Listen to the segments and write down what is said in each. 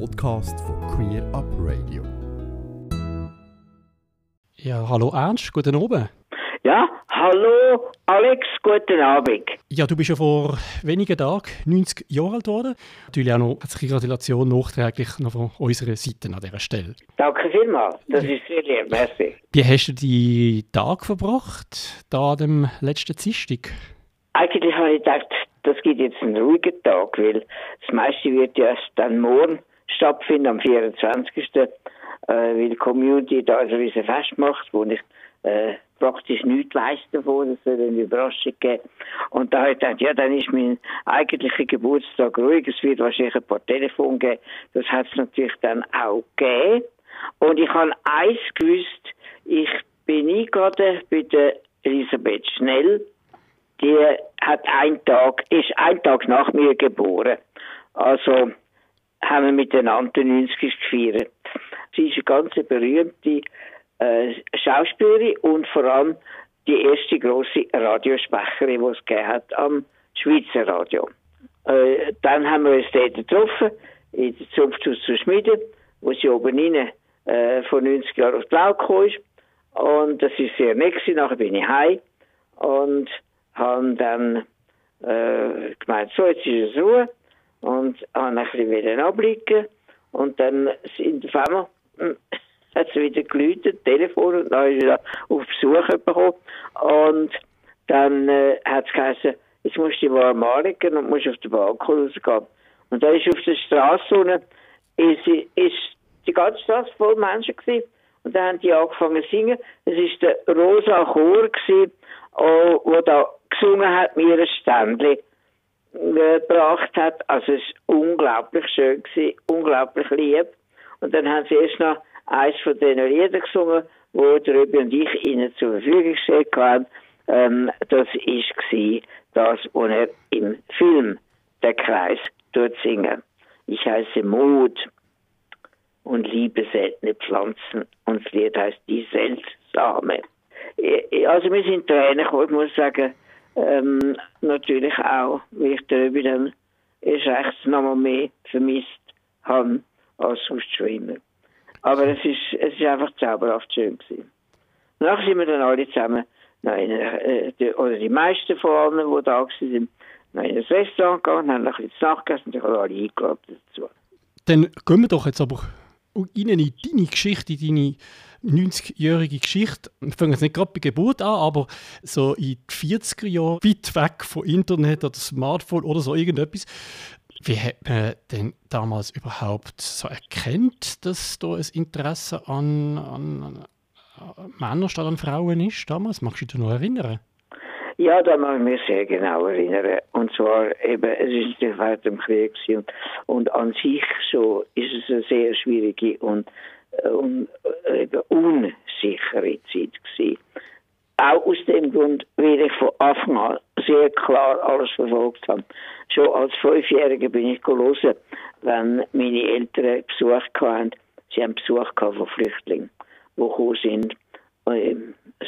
Podcast von Queer Up Radio. Ja, hallo Ernst, guten Abend. Ja, hallo Alex, guten Abend. Ja, du bist ja vor wenigen Tagen 90 Jahre alt geworden. Natürlich auch noch herzliche Gratulation nachträglich noch von unserer Seite an dieser Stelle. Danke vielmals, das ist sehr lieb, merci. Wie hast du die Tag verbracht, da an dem letzten Dienstag? Eigentlich habe ich gedacht, das gibt jetzt einen ruhigen Tag, weil das meiste wird ja erst dann morgen stattfinden, am 24. Äh, weil die Community da ein riesen Fest macht, wo ich äh, praktisch nichts weiss davon, es soll eine Überraschung geben. Und da habe ich gedacht, ja, dann ist mein eigentlicher Geburtstag ruhig, es wird wahrscheinlich ein paar Telefone geben. Das hat es natürlich dann auch gegeben. Und ich habe eins gewusst, ich bin eingeladen bei der Elisabeth Schnell, die hat einen Tag, ist einen Tag nach mir geboren. Also haben wir miteinander 90 gefeiert. Sie ist eine ganz berühmte äh, Schauspielerin und vor allem die erste große Radiosprecherin, die es gegeben hat am Schweizer Radio. Äh, dann haben wir uns dort getroffen, in der Zunfthaus zu Schmieden, wo sie oben rein äh, vor 90 Jahren aufs Blau gekommen ist. Und das ist sehr nett gewesen. Nachher bin ich heim und habe dann äh, gemeint, so, jetzt ist es Ruhe und habe ein bisschen wieder abblicken und dann sind auf einmal hm, hat es wieder geläutet, Telefon und dann ist wieder auf Besuch bekommen und dann äh, hat es geheißen, jetzt musst du warm anlegen und musst auf den Balkon rausgehen. Und da ist auf der Straße unten, ist, ist die ganze Straße voll Menschen gewesen. Und dann haben die angefangen zu singen. Es ist der Rosa Chor gewesen, oh, wo da gesungen hat, mir ein Ständchen gebracht hat. Also es war unglaublich schön gewesen, unglaublich lieb. Und dann haben sie erst noch eins von den Liedern gesungen, wo der Röbi und ich ihnen zur Verfügung gestellt haben. Ähm, das war das, was er im Film Der Kreis dort singen. Ich heiße Mut und liebe seltene Pflanzen und das Lied heißt Die Seltsame. Also wir sind Tränen gekommen, ich muss sagen, ähm, natürlich auch, wie ich darüber dann erst recht nochmal mehr vermisst habe als sonst schon immer. Aber es ist, es ist einfach zauberhaft schön gewesen. Nachher sind wir dann alle zusammen, nein, äh, die, oder die meisten von allen, die da waren, noch in ein Restaurant gegangen, haben ein bisschen nachgegessen und ich habe alle eingeladen dazu. Dann gehen wir doch jetzt aber rein in deine Geschichte, in deine 90-jährige Geschichte. Wir fangen jetzt nicht gerade bei Geburt an, aber so in die 40er Jahre, weit weg von Internet oder Smartphone oder so irgendetwas. Wie hat man denn damals überhaupt so erkennt, dass da ein Interesse an, an, an Männern statt an Frauen ist damals? Magst du dich noch erinnern? Ja, da mag ich mich sehr genau erinnern. Und zwar eben, es ist natürlich während dem Krieg und, und an sich so ist es eine sehr schwierige und, und eben unsichere Zeit gewesen. Auch aus dem Grund, weil ich von Anfang an sehr klar alles verfolgt habe. Schon als Fünfjähriger bin ich gelesen, wenn meine Eltern Besuch hatten. Sie haben Besuch von Flüchtlingen, die gekommen sind, äh,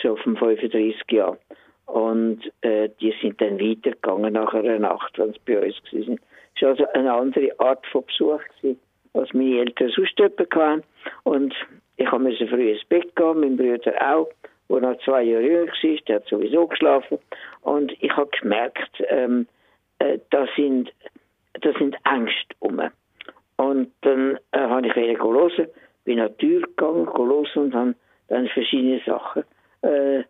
so vom 35 Jahren. Und äh, die sind dann weitergegangen nach einer Nacht, wenn sie bei uns waren. Es war also eine andere Art von Besuch, gewesen, als meine Eltern sonst hatten. Und ich musste früh ins Bett gehen, mein Bruder auch, der noch zwei Jahre jünger war, der hat sowieso geschlafen. Und ich habe gemerkt, ähm, äh, da sind, da sind Ängste um. Und dann äh, habe ich wieder gelesen, bin an gegangen, gelesen und habe dann verschiedene Sachen äh, äh,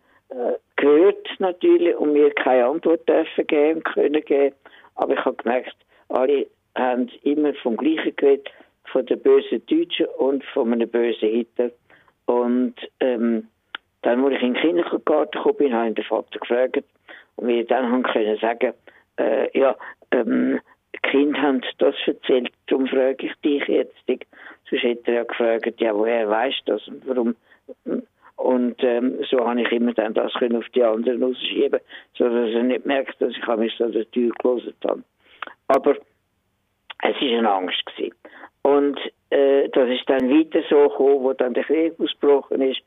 gehört natürlich und mir keine Antwort dürfen geben können geben. Aber ich habe gemerkt, alle haben immer vom Gleichen geredet, von der bösen Deutschen und von einem bösen Hitler. Und ähm, dann, als ich in den Kindergarten gekommen bin, habe ich den Vater gefragt und wir dann haben können sagen, äh, ja, ähm, Kinder haben das erzählt, darum frage ich dich jetzt. Sonst hätte er ja gefragt, ja, woher weißt du das und warum und ähm, so habe ich immer dann das können auf die anderen ausschieben, sodass er nicht merkt, dass ich mich an der Tür gelesen habe. Aber es war eine Angst. Gewesen. Und äh, das ist dann weiter so gekommen, wo dann der Krieg ausgebrochen ist.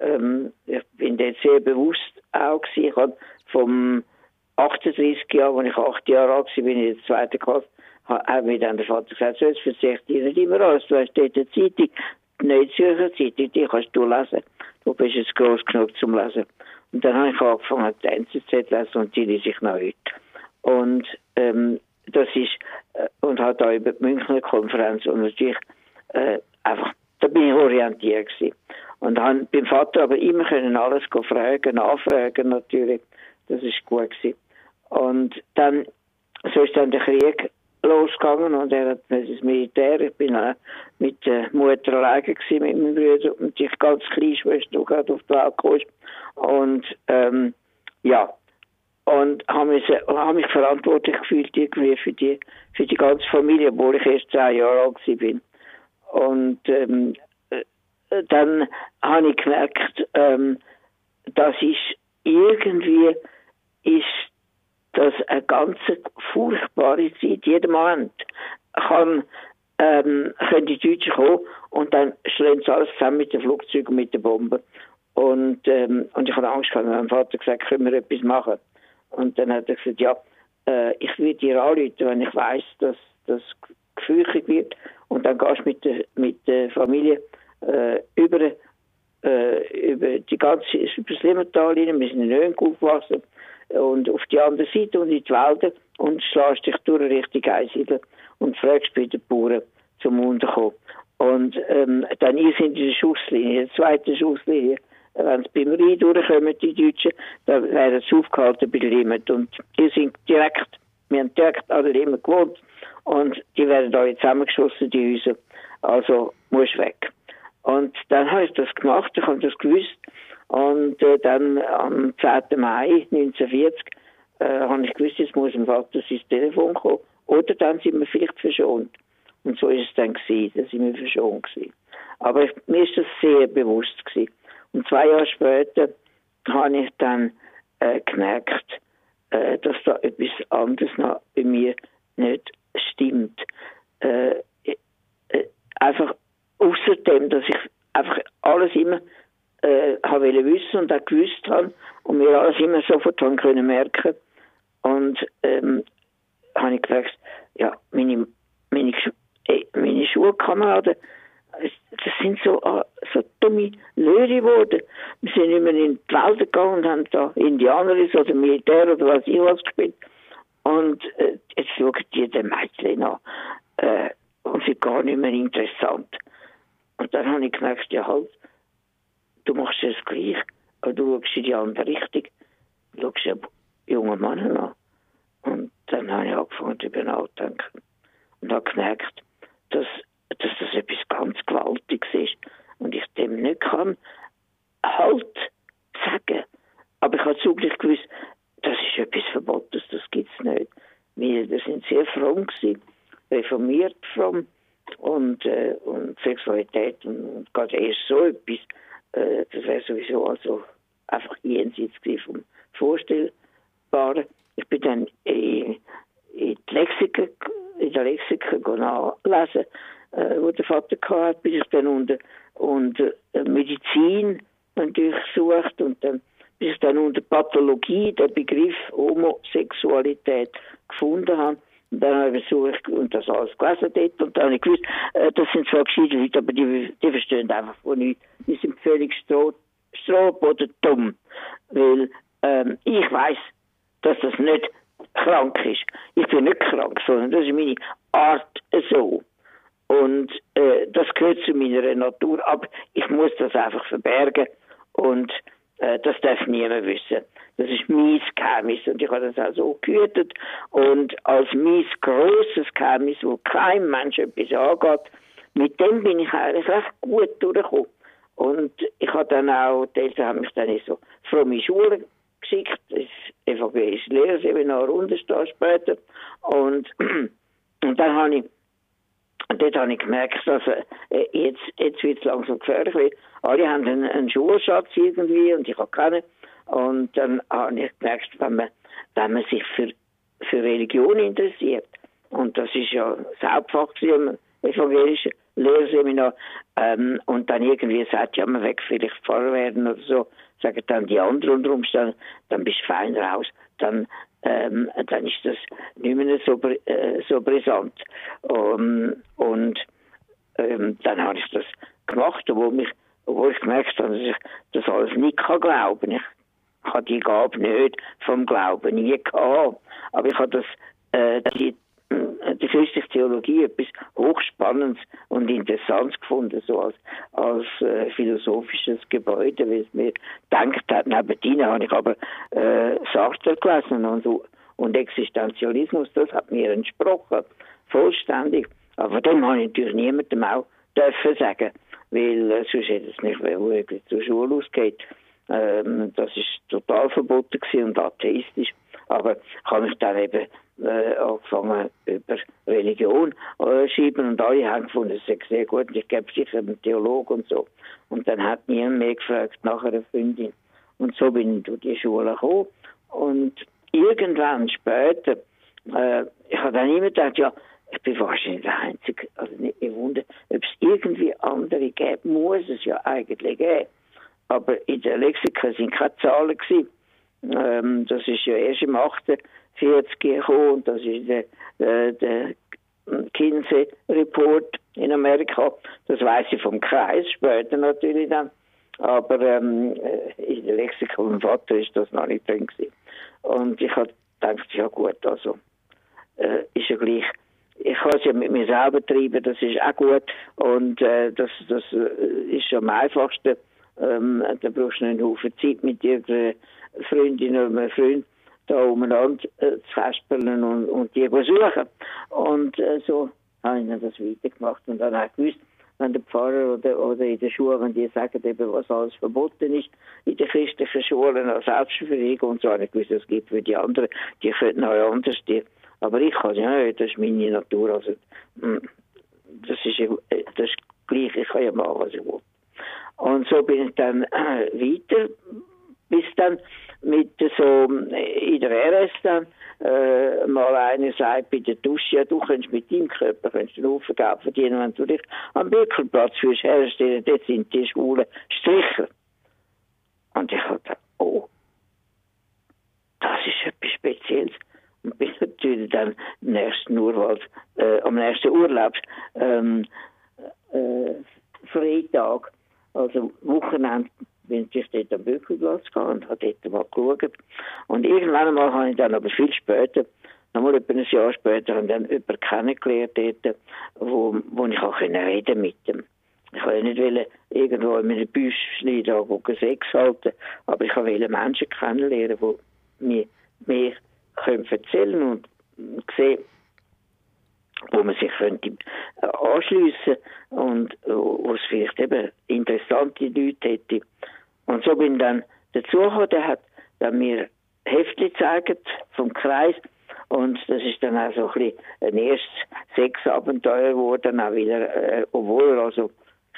Ähm, ich bin dort sehr bewusst auch gewesen. Ich habe vom 38 Jahr, als ich acht Jahre alt war, bin ich in der zweiten Klasse, hat mir dann der Vater gesagt, so, jetzt verzichte ich nicht immer alles. Du hast dort eine Zeitung, die neue Zürcher Zeitung, die kannst du lesen. Du bist jetzt groß genug zum Lesen. Und dann habe ich angefangen, die NZZ zu lesen und die lese ich noch heute. Und ähm, das ist, äh, und hat auch über die Münchner Konferenz und natürlich äh, einfach, da bin ich orientiert gewesen. Und habe beim Vater aber immer können alles fragen, nachfragen natürlich. Das ist gut gewesen. Und dann, so ist dann der Krieg losgegangen und er hat das Militär. Ich bin auch mit der Mutter alleine gewesen, mit meinem Bruder und ich ganz kleine Schwester, die gerade auf die Welt kam. Und, ähm, ja. Und habe mich, hab mich verantwortlich gefühlt irgendwie für die, für die ganze Familie, obwohl ich erst zehn Jahre alt bin. Und, ähm, äh, dann habe ich gemerkt, ähm, das ist irgendwie, ist das eine ganz furchtbare Zeit. Jeden Moment kann, ähm, können die Deutschen kommen und dann schlagen sie alles zusammen mit den Flugzeugen mit den Bomben. Und, ähm, und ich hatte Angst gehabt. Mein Vater gesagt, können wir etwas machen? Und dann hat er gesagt, ja, äh, ich will dir anrufen, wenn ich weiß, dass das gefürchtet wird. Und dann gehst du mit der, mit der Familie äh, über, äh, über die ganze, über das Limmertal rein. Wir sind in Öhn aufgewachsen und auf die andere Seite und in die Wälder und schlägst dich durch Richtung Einsiedeln und fragst bei den Bauern zum Unterkommen. Und ähm, dann ihr sind in der Schusslinie, in der zweiten Schusslinie. Wenn sie beim Rhein durchkommen, die Deutschen, dann werden sie aufgehalten bei Limit. Und die sind direkt, wir haben direkt an Limit gewohnt. Und die werden alle zusammengeschossen, die Häuser. Also, musst weg. Und dann habe ich das gemacht, ich habe das gewusst. Und äh, dann am 10. Mai 1940 äh, habe ich gewusst, jetzt muss dem Vater sein Telefon kommen. Oder dann sind wir vielleicht verschont. Und so ist es dann gewesen, da sind wir verschont gewesen. Aber ich, mir ist das sehr bewusst gewesen. Und zwei Jahre später habe ich dann äh, gemerkt, äh, dass da etwas anderes noch bei mir nicht stimmt. Äh, äh einfach außerdem, dass ich einfach alles immer äh, habe wissen und auch gewusst habe und mir alles immer sofort haben können merken. Und ähm, habe ich gemerkt, ja, meine, meine, äh, meine Schulkameraden, das sind so, uh, so dumme Löhre geworden. Wir sind immer in die Wälder gegangen und haben da Indianeris oder Militär oder was ich was gespielt. Und äh, jetzt schauen die den Mädchen an. Äh, und sind gar nicht mehr interessant. Und dann habe ich gemerkt, ja halt, du machst es gleich, aber du schaust in die andere Richtung. Du schaust ja junge Männer an. Und dann habe ich angefangen darüber nachzudenken. Und habe gemerkt, dass, dass das etwas ganz Gewaltiges ist. Und ich dem nicht kann halt sagen. Aber ich habe zugleich gewusst, das ist etwas Verbotenes, das gibt es nicht. Wir, wir sind sehr fromm gewesen, reformiert fromm und, äh, und Sexualität und, gerade erst so etwas äh, das wäre sowieso also einfach jenseits vom Vorstellbaren. Ich bin dann in, in, die Lexiken, in der Lexiken nachlesen, äh, wo der Vater hatte, bis ich dann unter, unter Medizin natürlich sucht und dann bis ich dann unter Pathologie den Begriff Homosexualität gefunden habe. Und dann habe ich versucht und das alles gelesen dort und dann habe ich gewusst, äh, das sind zwar gescheite Leute, aber die, die verstehen einfach von nichts. Die sind völlig stroh, oder dumm. Weil ähm, ich weiß, dass das nicht krank ist. Ich bin nicht krank, sondern das ist meine Art so. Und äh, das gehört zu meiner Natur, aber ich muss das einfach verbergen und äh, das darf niemand wissen. Das ist mein Geheimnis und ich habe das auch so gehütet. Und als mein grosses Geheimnis, wo kein Mensch etwas angeht, mit dem bin ich eigentlich recht gut durchgekommen. Und ich habe dann auch, die Eltern haben mich dann in so fromme Schule geschickt, das evangelische Lehrerseminar Unterstehen später. Und, und dann habe ich, dort habe ich gemerkt, dass äh, jetzt, jetzt wird es langsam gefährlich, weil alle haben einen, einen Schulschatz irgendwie und ich habe keinen. Und dann habe ich gemerkt, wenn man, wenn man sich für, für Religion interessiert, und das ist ja das Hauptfach im evangelischen Lehrseminar, ähm, und dann irgendwie sagt, ja, man weg vielleicht Pfarrer werden oder so, sagen dann die anderen unter Umständen, dann bist du fein raus, dann ähm, dann ist das nicht mehr so, äh, so brisant. Um, und ähm, dann habe ich das gemacht, obwohl, mich, obwohl ich gemerkt habe, dass ich das alles nicht kann glauben Ich habe die Gabe nicht vom Glauben nie gehabt. Aber ich habe das, äh, die, die christliche Theologie etwas Hochspannendes und Interessantes gefunden, so als, als äh, philosophisches Gebäude, wie es mir gedacht hat. Nebendien habe ich aber äh, Sartre gelesen und, und Existenzialismus, das hat mir entsprochen, vollständig. Aber dem habe ich natürlich niemandem auch dürfen sagen, weil äh, sonst hätte es nicht, wo ich zur Schule ausgeht. Ähm, das ist total verboten und atheistisch. Aber ich habe mich dann eben äh, angefangen über Religion äh, schreiben und alle haben gefunden, es sei sehr gut, ich gebe sicher einen Theologen und so. Und dann hat niemand mehr gefragt nach einer Freundin. Und so bin ich durch die Schule gekommen. Und irgendwann später, äh, ich habe dann immer gedacht, ja, ich bin wahrscheinlich der Einzige, also nicht mehr wunder, ob es irgendwie andere gibt, muss es ja eigentlich geben. Aber in der Lexika sind keine Zahlen gewesen. Ähm, das ist ja erst im 48 gekommen und das ist der, der, der Kinsey Report in Amerika. Das weiß ich vom Kreis, später natürlich dann. Aber ähm, in der Lexika vom Vater ist das noch nicht drin gewesen. Und ich habe gedacht, ja gut, also äh, ist ja gleich ich kann es ja mit mir selber treiben, das ist auch gut. Und äh, das, das äh, ist am einfachsten. Ähm, da brauchst du einen Haufen Zeit mit irgendeiner Freundin oder einem Freund da umeinander äh, zu festspelen und, und die besuchen. Und äh, so habe ich dann das weitergemacht und dann auch gewusst, wenn der Pfarrer oder, oder in der Schule, wenn die sagen, eben, was alles verboten ist, in den christlichen Schulen als Selbstverfügung und so, habe ich gewusst, es gibt für die anderen, die könnten auch anders die aber ich kann ja das ist meine Natur. Also, hm, das ist, das ist gleich, ich kann ja machen, was ich will. Und so bin ich dann äh, weiter, bis dann mit so in der RS dann äh, mal einer sagt bei der Dusche, ja, du kannst mit deinem Körper kannst einen Haufen Geld verdienen, wenn du dich am Bürgerplatz fürs herstellen, dort sind die schwulen Stricher. Und ich habe gedacht, oh, das ist etwas Spezielles bin natürlich dann am nächsten Urlaub, äh, am nächsten Urlaub, ähm, äh, Freitag, also Wochenende, bin ich dort am Bückelplatz gegangen und habe dort mal geschaut. Und irgendwann einmal habe ich dann aber viel später, nochmal etwa ein Jahr später, dann jemanden kennengelernt dort, wo, wo ich auch reden mit dem. Ich wollte nicht wollen, irgendwo in einem Büschli da Sex halten, aber ich wollte Menschen kennenlernen, die mir mehr können erzählen und sehen, wo man sich könnte äh, anschliessen und äh, wo es vielleicht eben interessante Leute hätte. Und so bin dann dazugekommen, der hat dann mir Heftchen gezeigt vom Kreis und das ist dann auch so ein bisschen ein erstes Sexabenteuer geworden, auch wieder, äh, obwohl er also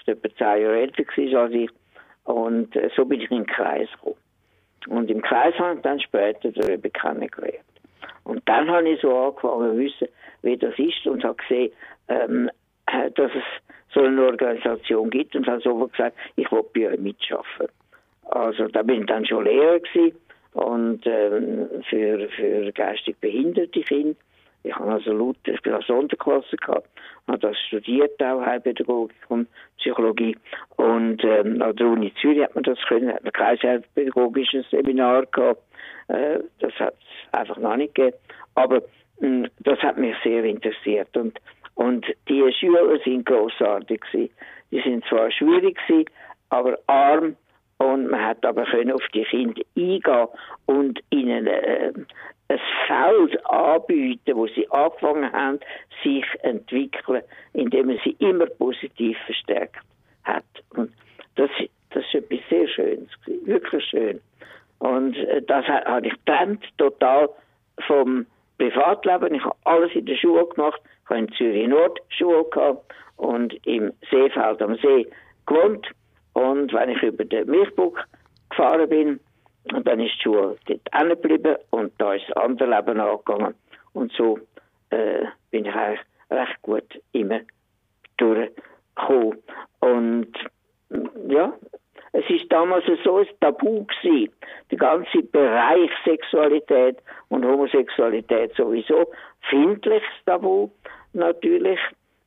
etwa zehn Jahre älter war als ich. Und äh, so bin ich in den Kreis gekommen. Und im Kreis habe ich dann später darüber kennengelernt. Und dann habe ich so angefangen zu wissen, wie das ist und habe gesehen, ähm, äh, dass es so eine Organisation gibt und habe so gesagt, ich will bei euch mitschaffen. Also da bin ich dann schon Lehrer gewesen und ähm, für, für geistig behinderte Kinder. Ich habe also Luther, ich bin als Sonderklasse gehabt, habe das studiert auch, Heilpädagogik und Psychologie. Und ähm, an der Uni Zürich hat man das können, hat man kein heilpädagogisches Seminar gehabt. Äh, das hat es einfach noch nicht gegeben. Aber mh, hm, das hat mich sehr interessiert. Und, und die Schüler sind großartig gewesen. Die sind zwar schwierig gewesen, aber arm und man hat aber können auf die Kinder eingehen und ihnen äh, ein Feld anbieten, wo sie angefangen haben, sich entwickeln, indem man sie immer positiv verstärkt hat. Und das, das ist etwas sehr Schönes, wirklich schön. Und äh, das habe ich getrennt, total vom Privatleben. Ich habe alles in der Schule gemacht. Ich habe in Zürich Nord Schule gehabt und im Seefeld am See gewohnt. Und wenn ich über den Milchbuck gefahren bin, dann ist die Schule dort geblieben und da ist das andere Leben angegangen. Und so äh, bin ich eigentlich recht gut immer durchgekommen. Und ja, Es ist damals so ein Tabu gewesen. Der ganze Bereich Sexualität und Homosexualität sowieso. Findliches Tabu natürlich.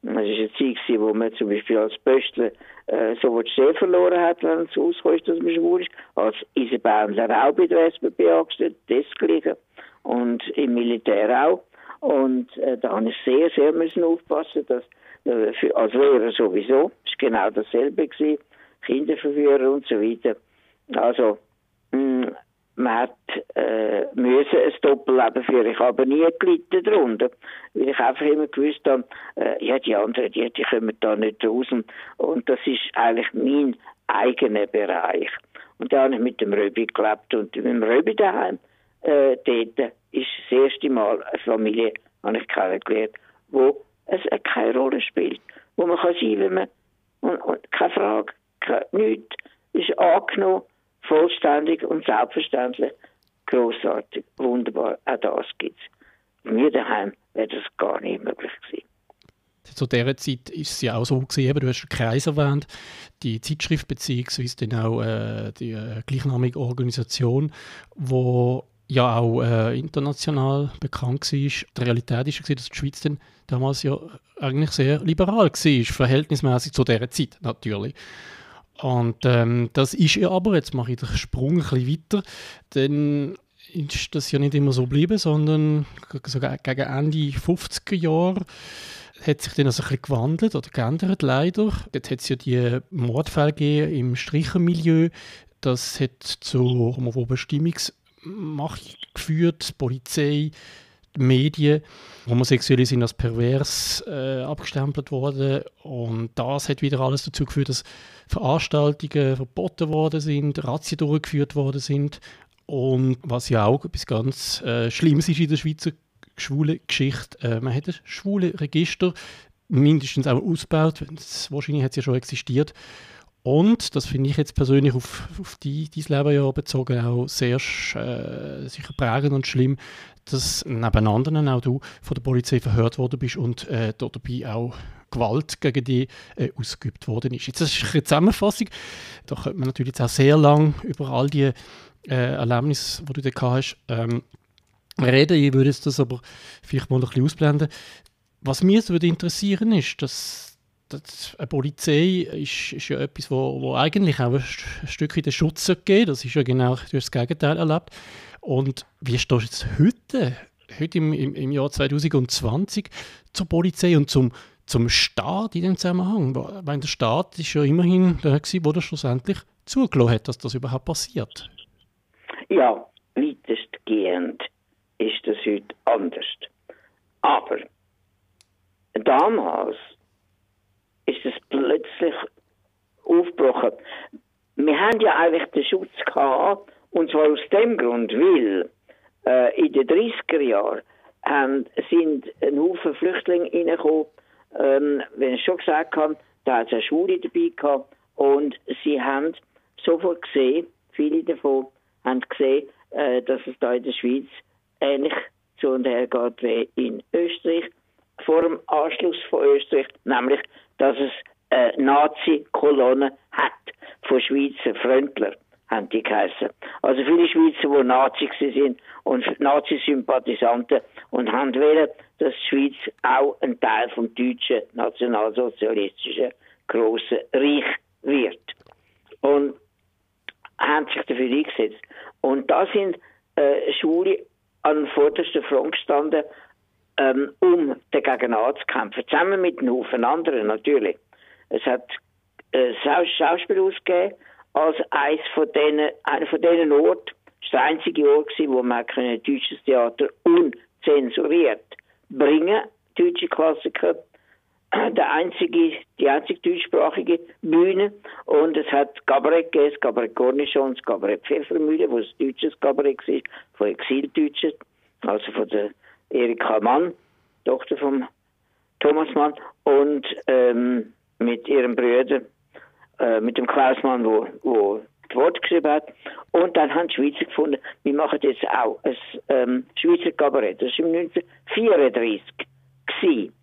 Es war eine Zeit, wo man zum Beispiel als Pöstler äh, so die Stelle verloren hat, wenn es rauskommt, dass man schwul ist. Als Isabändler auch bei der SBB angestellt, desgleichen. Und im Militär auch. Und äh, da habe ich sehr, sehr müssen aufpassen, dass äh, für, als Lehrer sowieso, es war genau dasselbe gewesen, Kinderverführer und so weiter. Also, mh, mm, man hat äh, müssen ein Doppelleben führen. Ich habe nie gelitten darunter, weil ich einfach immer gewusst habe, äh, ja, die anderen, die, die kommen da nicht raus. Und das ist eigentlich mein eigener Bereich. Und da habe ich mit dem Röbi gelebt und mit dem Röbi daheim, äh, dort ist das erste Mal eine Familie, habe ich kennengelernt, wo es keine Rolle spielt, wo man kann sein, wenn man, und, und keine Frage, keine, nichts, ist angenommen, vollständig und selbstverständlich großartig, wunderbar. Auch das gibt es. Mir daheim wäre das gar nicht möglich gewesen. Zu dieser Zeit ist es ja auch so gewesen, du hast den Kreis erwähnt, die Zeitschrift beziehungsweise dann auch äh, die äh, gleichnamige Organisation, wo ja auch äh, international bekannt war. Die Realität war, dass die Schweiz dann damals ja eigentlich sehr liberal war, verhältnismäßig zu dieser Zeit natürlich. Und ähm, das ist ja aber, jetzt mache ich den Sprung ein bisschen weiter, dann ist das ja nicht immer so geblieben, sondern sogar gegen Ende 50er Jahre hat sich dann also ein bisschen gewandelt oder geändert, leider. Jetzt hat es ja die Mordfälle gegeben im Strichermilieu. Das hat zu homophoben Stimmungsmacht geführt, die Polizei, Medien. Homosexuelle sind als pervers äh, abgestempelt worden und das hat wieder alles dazu geführt, dass Veranstaltungen verboten worden sind, Razzien durchgeführt worden sind und was ja auch etwas ganz äh, Schlimmes ist in der Schweizer schwule Geschichte, äh, man hat ein schwule Register mindestens auch ausgebaut, wahrscheinlich hat es ja schon existiert und, das finde ich jetzt persönlich auf, auf die, dein Leben ja bezogen auch sehr äh, sicher prägend und schlimm, dass neben anderen auch du von der Polizei verhört worden bist und äh, dabei auch Gewalt gegen dich äh, ausgeübt worden ist. Jetzt das ist eine Zusammenfassung. Da könnte man natürlich jetzt auch sehr lang über all die äh, Erlebnisse, die du da hast, ähm, reden. Ich würde das aber vielleicht mal ein bisschen ausblenden. Was mich würde interessieren ist, dass, eine Polizei ist, ist ja etwas, wo, wo eigentlich auch ein, ein Stück in den Schutz geht. Das ist ja genau das Gegenteil erlebt. Und wie stehst du heute, heute im, im, im Jahr 2020 zur Polizei und zum zum Staat in dem Zusammenhang? Weil der Staat ist ja immerhin der, gewesen, der schlussendlich zugelassen hat, dass das überhaupt passiert. Ja, weitestgehend ist das heute anders. Aber damals ist es plötzlich aufgebrochen. Wir haben ja eigentlich den Schutz gehabt, und zwar aus dem Grund, weil äh, in den 30er Jahren sind ein Haufen Flüchtlinge reingekommen, ähm, wenn ich schon gesagt habe, da hat es eine Schule dabei gehabt und sie haben sofort gesehen, viele davon haben gesehen, äh, dass es da in der Schweiz ähnlich zu und her geht wie in Österreich, vor dem Anschluss von Österreich, nämlich, dass es eine Nazi-Kolonne hat von Schweizer Freundler haben die geheißen. Also viele Schweizer, die Nazi sind und Nazi-Sympathisanten und haben wollen, dass die Schweiz auch ein Teil vom deutschen nationalsozialistischen grossen Reich wird. Und haben sich dafür eingesetzt. Und da sind äh, Schule an vorderster Front gestanden, ähm, um dagegen anzukämpfen. Zusammen mit einem Haufen anderen natürlich. Es hat äh, Schauspiel ausgegeben, als eines von denen, einer von diesen Orten, das war der einzige Ort, wo man ein deutsches Theater unzensuriert bringen, deutsche Klassiker, der einzige, die einzige deutschsprachige Bühne. Und es hat Kabarett gegeben, das Kabarett Cornichon, das Kabarett Pfeffermühle, wo es deutsches Kabarett war, von Exildeutschen, also von der Erika Mann, Tochter von Thomas Mann und ähm, mit ihrem Bruder äh, mit dem Klaus Mann, wo, wo das Wort geschrieben hat. Und dann haben die Schweizer gefunden, wir machen jetzt auch ein ähm, Schweizer Kabarett. Das war 1934 gewesen.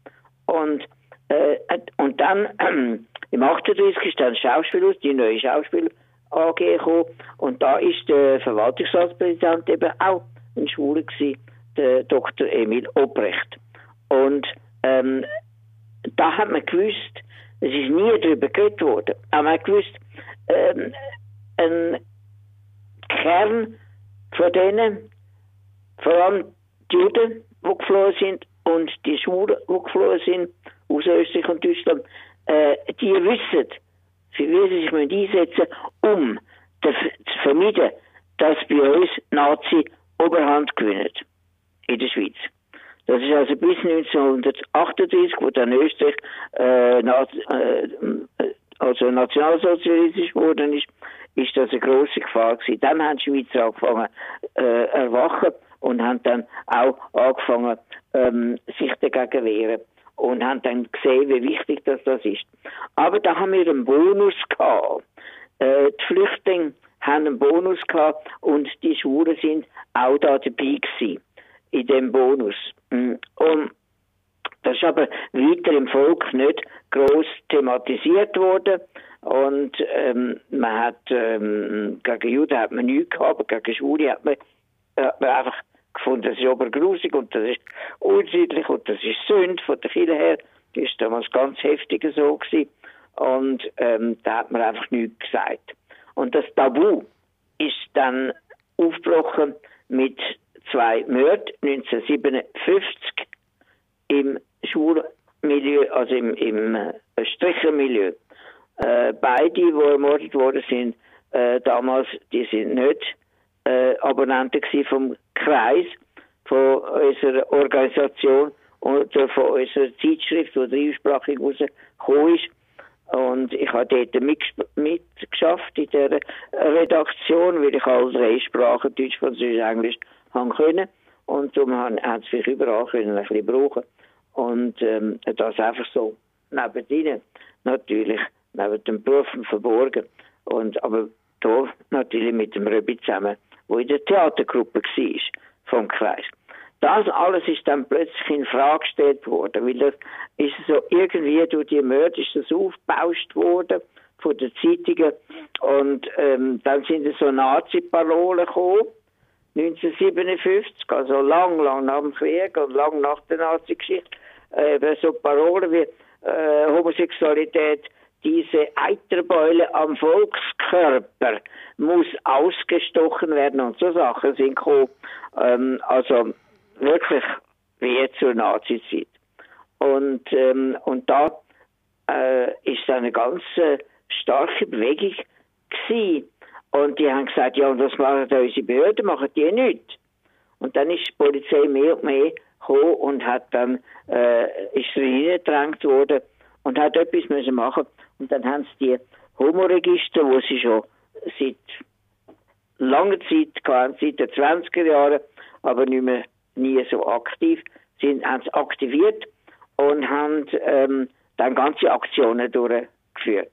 Und, äh, und dann, ähm, im 38 ist dann Schauspiel aus, die neue Schauspielart AG gekommen. Und da ist der Verwaltungsratspräsident eben auch ein Schwuler gewesen, der Dr. Emil Obrecht. Und ähm, da hat man gewusst, es ist nie darüber geredet worden, aber man hat gewusst, ähm, ein Kern von denen, vor allem die Juden, die geflohen sind, und die Schwulen, die geflohen sind, aus Österreich und Deutschland, äh, die wissen, für wie sie sich einsetzen müssen, um zu vermeiden, dass bei uns Nazi Oberhand gewinnen in der Schweiz. Das ist also bis 1938, wo dann Österreich äh, äh, also nationalsozialistisch geworden ist, ist das eine große Gefahr gewesen. Dann haben die Schweizer angefangen äh, erwachen und haben dann auch angefangen, ähm, sich dagegen wehren und haben dann gesehen, wie wichtig das, das ist. Aber da haben wir einen Bonus gehabt. Äh, die Flüchtlinge haben einen Bonus gehabt und die Schwulen sind auch da dabei gewesen, in dem Bonus. Mm. Und das ist aber weiter im Volk nicht groß thematisiert worden. Und ähm, man hat ähm, gegen Juden hat man nichts gehabt, aber gegen Schwule hat man, hat man einfach gefunden, das ist obergrusig und das ist unsittlich und das ist Sünde von der Kirche her. Das ist damals ganz heftig so gewesen. Und ähm, da hat man einfach nichts gesagt. Und das Tabu ist dann aufgebrochen mit zwei Morden 1957 im Schulmilieu, also im, im äh, Strichermilieu. Äh, beide, die ermordet worden sind, äh, damals, die sind nicht äh, Abonnenten vom Kreis, von unserer Organisation oder von unserer Zeitschrift, die dreisprachig rausgekommen ist. Und ich habe dort mitgeschafft in der Redaktion, weil ich alle drei Sprachen, Deutsch, Französisch, Englisch, haben können. Und darum haben sie mich überall können ein bisschen brauchen. Und ähm, das einfach so nebendrin, natürlich, neben dem Beruf verborgen. Und, aber da natürlich mit dem Röbi zusammen, wo in der Theatergruppe war, vom Kreis. Das alles ist dann plötzlich in Frage gestellt worden, weil das ist so irgendwie durch die Mörder ist das aufgebauscht worden von den Zeitungen und ähm, dann sind so Nazi-Parolen gekommen 1957, also lang, lang nach dem Krieg und lang nach der Nazi-Geschichte, äh, so Parolen wie äh, Homosexualität, diese Eiterbeule am Volkskörper muss ausgestochen werden und so Sachen sind gekommen. Ähm, also wirklich wie zur Nazi-Zeit. Und, ähm, und da äh, ist eine ganz äh, starke Bewegung gewesen. Und die haben gesagt, ja, und was machen da unsere Behörden? Machen die nichts. Und dann ist die Polizei mehr und mehr gekommen und hat dann, äh, ist reingedrängt worden und hat etwas müssen machen. Und dann haben sie die Homoregister, wo sie schon seit langer Zeit hatten, seit den 20er Jahren, aber nicht mehr nie so aktiv, sind, haben sie aktiviert und haben ähm, dann ganze Aktionen durchgeführt.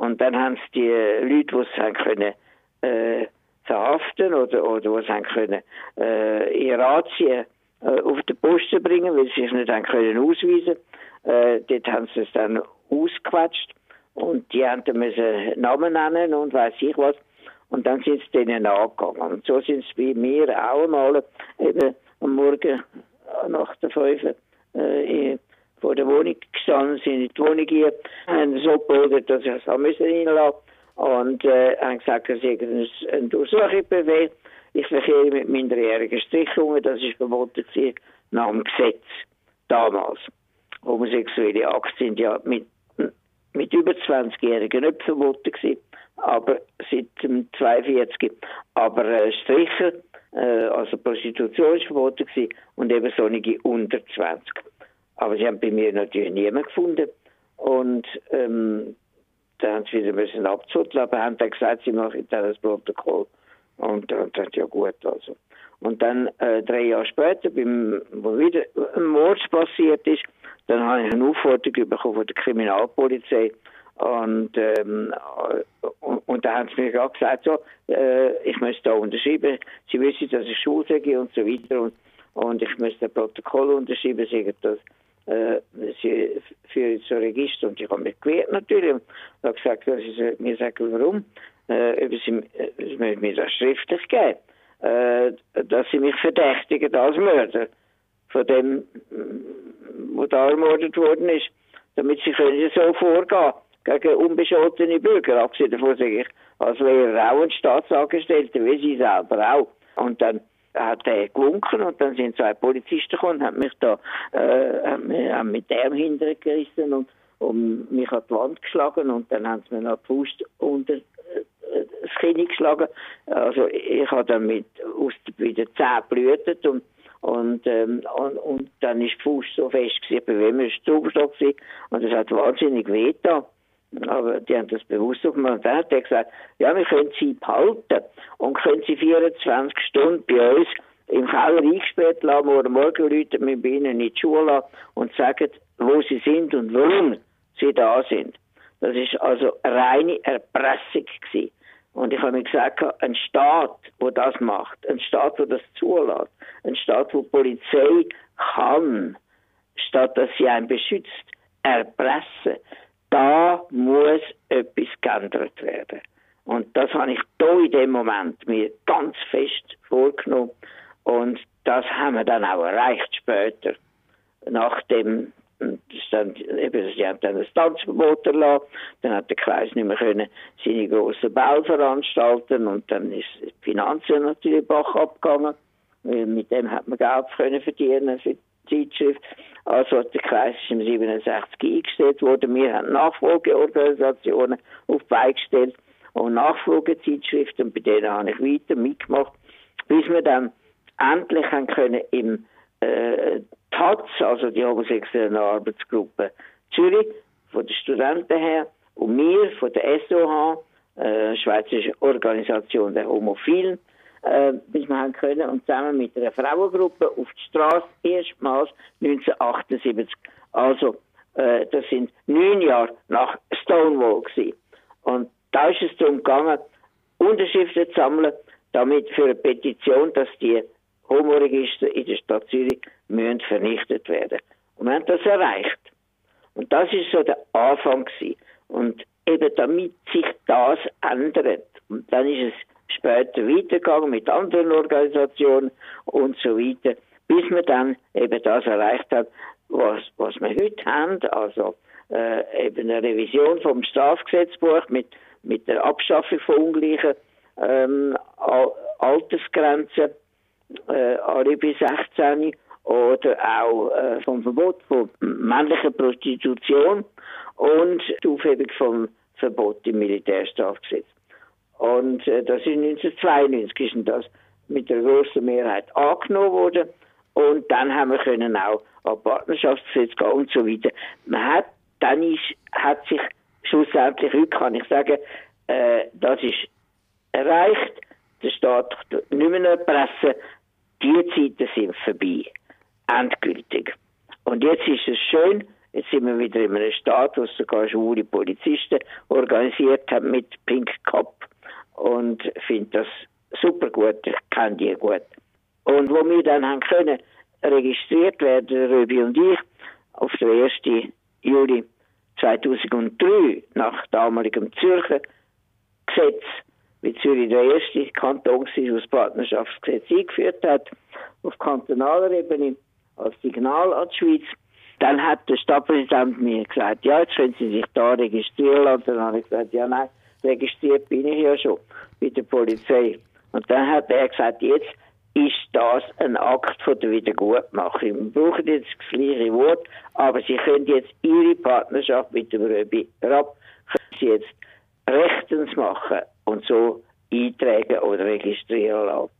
Und dann haben sie die Leute, die es haben können, äh, verhaften oder, oder was haben können, äh, ihre Ratien äh, auf den Posten bringen, weil sie sich nicht haben können ausweisen. Äh, dort haben sie es dann ausgequetscht und die haben dann müssen Namen nennen und weiß ich was. Und dann sind sie denen angegangen. Und so sind sie bei mir auch einmal eben am Morgen nach der Fünf äh, vor der Wohnung gestanden, sind in die Wohnung hier, haben so geboten, dass ich es auch müssen reinlassen und äh, haben gesagt, es ist ein Durchsuchungsbefehl. Ich verkehre mit minderjährigen Strichungen, das ist verboten gewesen, nach dem Gesetz damals. Homosexuelle Akte sind ja mit, mit über 20-Jährigen nicht verboten gewesen, aber seit dem 42. Aber äh, Stricher, äh, also Prostitution ist verboten gewesen und eben solche unter 20. Aber sie haben bei mir natürlich niemanden gefunden. Und ähm, da haben sie wieder müssen abzutteln, aber haben dann gesagt, sie machen dann das Protokoll. Und, und das ja gut, also. Und dann, äh, drei Jahre später, beim, wo wieder ein Mord passiert ist, dann habe ich eine Aufforderung bekommen von der Kriminalpolizei. Und, ähm, und, und da haben sie mir auch gesagt, so, äh, ich möchte da unterschreiben. Sie wissen, dass ich Schule sage und so weiter. Und, und ich möchte ein Protokoll unterschreiben, sagen, dass äh, sie für so Register und ich habe mich gewehrt natürlich und habe gesagt, dass ich mir sagen, warum? äh, ob sie, äh, mir das schriftlich geben, äh, dass sie mich verdächtigen als Mörder von dem, wo da ermordet worden ist, damit sie können so vorgehen gegen unbescholtene Bürger, abgesehen davon sage ich, als Lehrer auch ein Staatsangestellter, wie sie selber auch. Und dann hat er gewunken und dann sind zwei Polizisten gekommen und haben mich da äh, haben mit dem hintergerissen und, und mich an die Wand geschlagen und dann haben sie mir noch die Faust unter äh, das Kinn geschlagen. Also ich habe dann mit aus wieder Zähnen blühtet und und, ähm, und, und dann ist die Faust so fest gewesen, bei wem ist Zugstock gewesen und es hat wahnsinnig weh da. Aber die haben das bewusst. Und dann hat gesagt, ja, wir können sie behalten und können sie 24 Stunden bei uns im Keller eingesperrt lassen oder morgen wir bei ihnen in die Schule und sagen, wo sie sind und warum sie da sind. Das ist also reine Erpressung gewesen. Und ich habe mir gesagt, ein Staat, wo das macht, ein Staat, wo das zulässt, ein Staat, wo Polizei kann, statt dass sie einen beschützt, erpressen, da muss etwas geändert werden. Und das habe ich da in dem Moment mir ganz fest vorgenommen. Und das haben wir dann auch erreicht später, nach dem dann, eben, sie haben dann ein Tanzverbot erlassen, dann hat der Kreis nicht mehr können seine grossen Bau veranstalten und dann ist die Finanzen natürlich Bach abgegangen. Mit dem hat man Geld können verdienen für die Zeitschrift. Also der Kreis ist im 67 eingestellt worden. Wir haben Nachfolgeorganisationen auf beigestellt und Nachfolgezeitschriften und bei denen habe ich weiter mitgemacht, bis wir dann endlich haben können im äh, TAZ, also die homosexuelle Arbeitsgruppe Zürich, von den Studenten her, und wir von der SOH, äh, Schweizerische Organisation der Homophilen, äh, bis wir haben können und zusammen mit einer Frauengruppe auf die Straße erstmals 1978. Also, äh, das sind neun Jahre nach Stonewall gewesen. Und da ist es darum gegangen, Unterschriften zu sammeln, damit für eine Petition, dass die Homoregister in der Stadt Zürich müssen vernichtet werden. Und wir haben das erreicht. Und das ist so der Anfang gewesen. Und eben damit sich das ändert. Und dann ist es später weitergegangen mit anderen Organisationen und so weiter, bis wir dann eben das erreicht haben, was, was wir heute haben. Also äh, eben eine Revision vom Strafgesetzbuch mit, mit der Abschaffung von ungleichen ähm, Altersgrenzen äh, alle bis 16 oder auch äh, vom Verbot von männlicher Prostitution und die Aufhebung vom Verbot im Militärstrafgesetz. Und äh, das ist 1992 ist das mit der großen Mehrheit angenommen worden und dann haben wir können auch an Partnerschaftsgesetz gehen und so weiter. Man hat, dann ist, hat sich schlussendlich, heute kann ich sagen, äh, das ist erreicht, der Staat nicht mehr erpressen, die Zeiten sind vorbei. Endgültig. Und jetzt ist es schön, jetzt sind wir wieder in einem Staat, wo sogar schwule Polizisten organisiert haben mit Pink Cup. Und finde das super gut, ich kenne die gut. Und wo wir dann haben können, registriert werden, Röbi und ich, auf den 1. Juli 2003 nach damaligem Zürcher Gesetz wie Zürich der erste Kanton war, das Partnerschaftsgesetz eingeführt hat, auf kantonaler Ebene, als Signal an die Schweiz. Dann hat der Stadtpräsident mir gesagt, ja, jetzt können Sie sich da registrieren lassen. Dann habe ich gesagt, ja, nein, registriert bin ich ja schon bei der Polizei. Und dann hat er gesagt, jetzt ist das ein Akt von der Wiedergutmachung. Wir brauchen jetzt das gleiche Wort, aber Sie können jetzt Ihre Partnerschaft mit dem Röbi Rapp Sie jetzt rechtens machen und so eintragen oder registrieren lassen.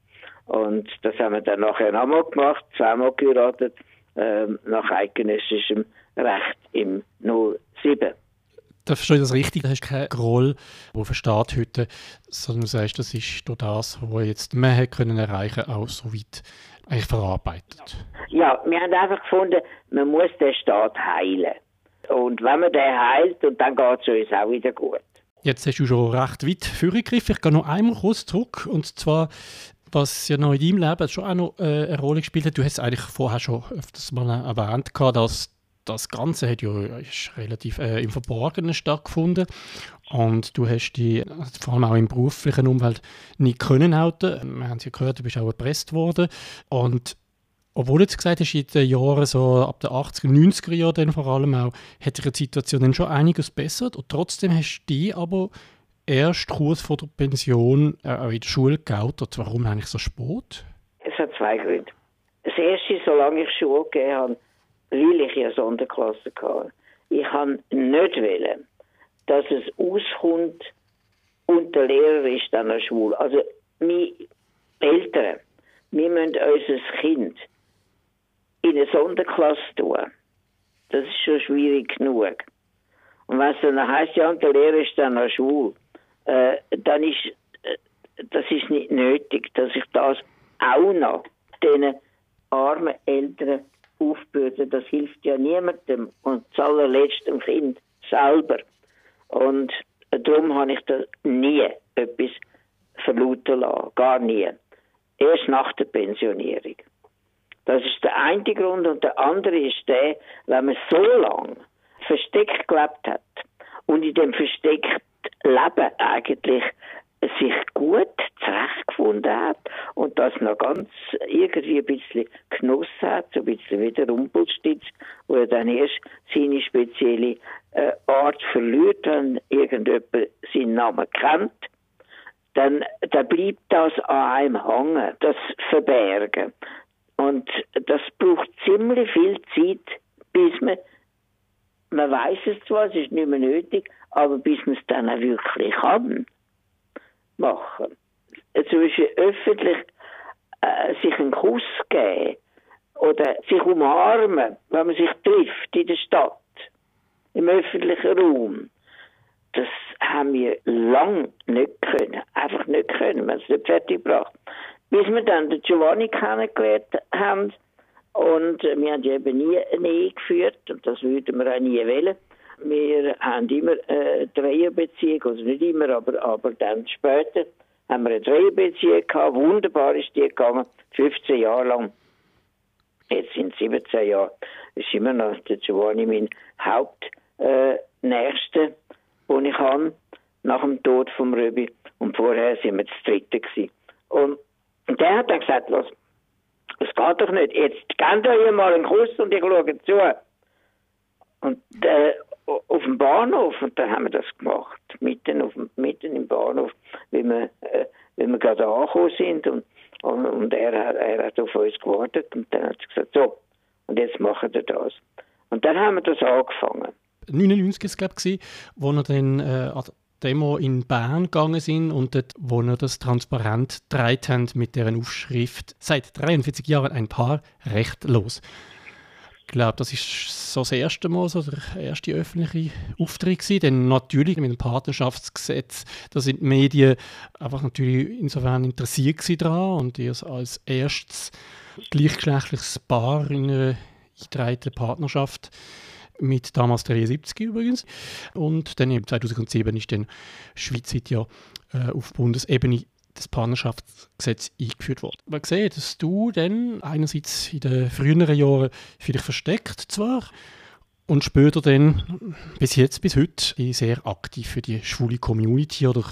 Und das haben wir dann nachher nochmal gemacht, zweimal geheiratet, ähm, nach eidgenössischem Recht im 07. Da verstehe ich das richtig, da hast keine Rolle, die versteht heute, sondern du sagst, das ist durch das, was jetzt mehr hat können erreichen, auch so weit eigentlich verarbeitet. Ja, wir haben einfach gefunden, man muss den Staat heilen. Und wenn man den heilt, und dann geht es uns auch wieder gut. Jetzt hast du schon recht weit vorgegriffen. Ich gehe noch einmal kurz zurück. Und zwar, was ja noch in deinem Leben schon auch noch äh, eine Rolle gespielt hat. Du hast es eigentlich vorher schon öfters mal erwähnt, dass das Ganze hat ja ist relativ äh, im Verborgenen stattgefunden und du hast dich vor allem auch im beruflichen Umfeld nicht können halten. Wir haben es ja gehört, du bist auch erpresst worden und obwohl du jetzt gesagt hast, in den Jahren so ab den 80er, 90er Jahren dann vor allem auch, hat sich die Situation dann schon einiges bessert und trotzdem hast du dich aber erst kurz vor der Pension äh, auch in der Schule geoutet. Warum eigentlich so spät? Es hat zwei Gründe. Das erste, solange ich Schule gegeben habe, weil ich ja Sonderklasse hatte. Ich habe nicht wollen, dass es auskommt und der Lehrer ist dann an schwul. Also, meine Eltern, wir müssen unser Kind in eine Sonderklasse tun. Das ist schon schwierig genug. Und wenn es dann heisst, ja, und der Lehrer ist dann an schwul, äh, dann ist äh, das ist nicht nötig, dass ich das auch noch den armen Eltern aufbürde. Das hilft ja niemandem und zuallerletzt dem Kind selber. Und darum habe ich da nie etwas verlauten lassen. Gar nie. Erst nach der Pensionierung. Das ist der eine Grund. Und der andere ist der, wenn man so lange versteckt gelebt hat und in dem versteckten Leben eigentlich sich gut zurechtgefunden hat und das noch ganz irgendwie ein bisschen genossen hat, so ein bisschen wie der Rumpelstitz, wo er dann erst seine spezielle äh, Art verliert, wenn irgendjemand seinen Namen kennt, dann, dann bleibt das an einem hängen, das Verbergen. Und das braucht ziemlich viel Zeit, bis man, man weiß es zwar, es ist nicht mehr nötig, aber bis man es dann auch wirklich kann machen. Zwischen öffentlich äh, sich einen Kuss geben oder sich umarmen, wenn man sich trifft in der Stadt, im öffentlichen Raum. Das haben wir lang nicht können. Einfach nicht können. Wir haben es nicht fertig gebracht. Bis wir dann den Giovanni kennengelernt haben. Und wir haben eben nie eine Ehe geführt. Und das würden wir auch nie wählen. Wir haben immer eine Dreierbeziehung, also nicht immer, aber, aber dann später haben wir eine Dreierbeziehung gehabt. Wunderbar ist die gegangen, 15 Jahre lang. Jetzt sind 17 Jahre. Das ist immer noch der Giovanni mein Hauptnächster, äh, den ich habe, nach dem Tod vom Röbi. Und vorher sind wir das Dritte gewesen. Und, der hat dann gesagt, was, es geht doch nicht. Jetzt gebt euch mal einen Kuss und ich schaue zu. Und äh, auf dem Bahnhof, und da haben wir das gemacht, mitten, auf, mitten im Bahnhof, wie wir, äh, wie wir gerade angekommen sind. Und, und, und er, er hat auf uns gewartet und dann hat er gesagt, so, und jetzt machen wir das. Und dann haben wir das angefangen. 99 war es, glaube ich, wo wir dann äh, an Demo in Bern gegangen sind und dort, wo wir das transparent getragen haben mit deren Aufschrift «Seit 43 Jahren ein Paar rechtlos». Glaube, das ist so das erste Mal, so der erste öffentliche Auftritt gewesen. Denn natürlich mit dem Partnerschaftsgesetz, da sind die Medien einfach natürlich insofern interessiert daran und ihr als erstes gleichgeschlechtliches Paar in einer eingetragenen Partnerschaft mit damals 73 übrigens. Und dann im 2007 ist dann schweizweit ja äh, auf Bundesebene das Partnerschaftsgesetz eingeführt wurde. Man sieht, dass du dann einerseits in den früheren Jahren vielleicht versteckt zwar und später dann bis jetzt, bis heute, sehr aktiv für die schwule Community oder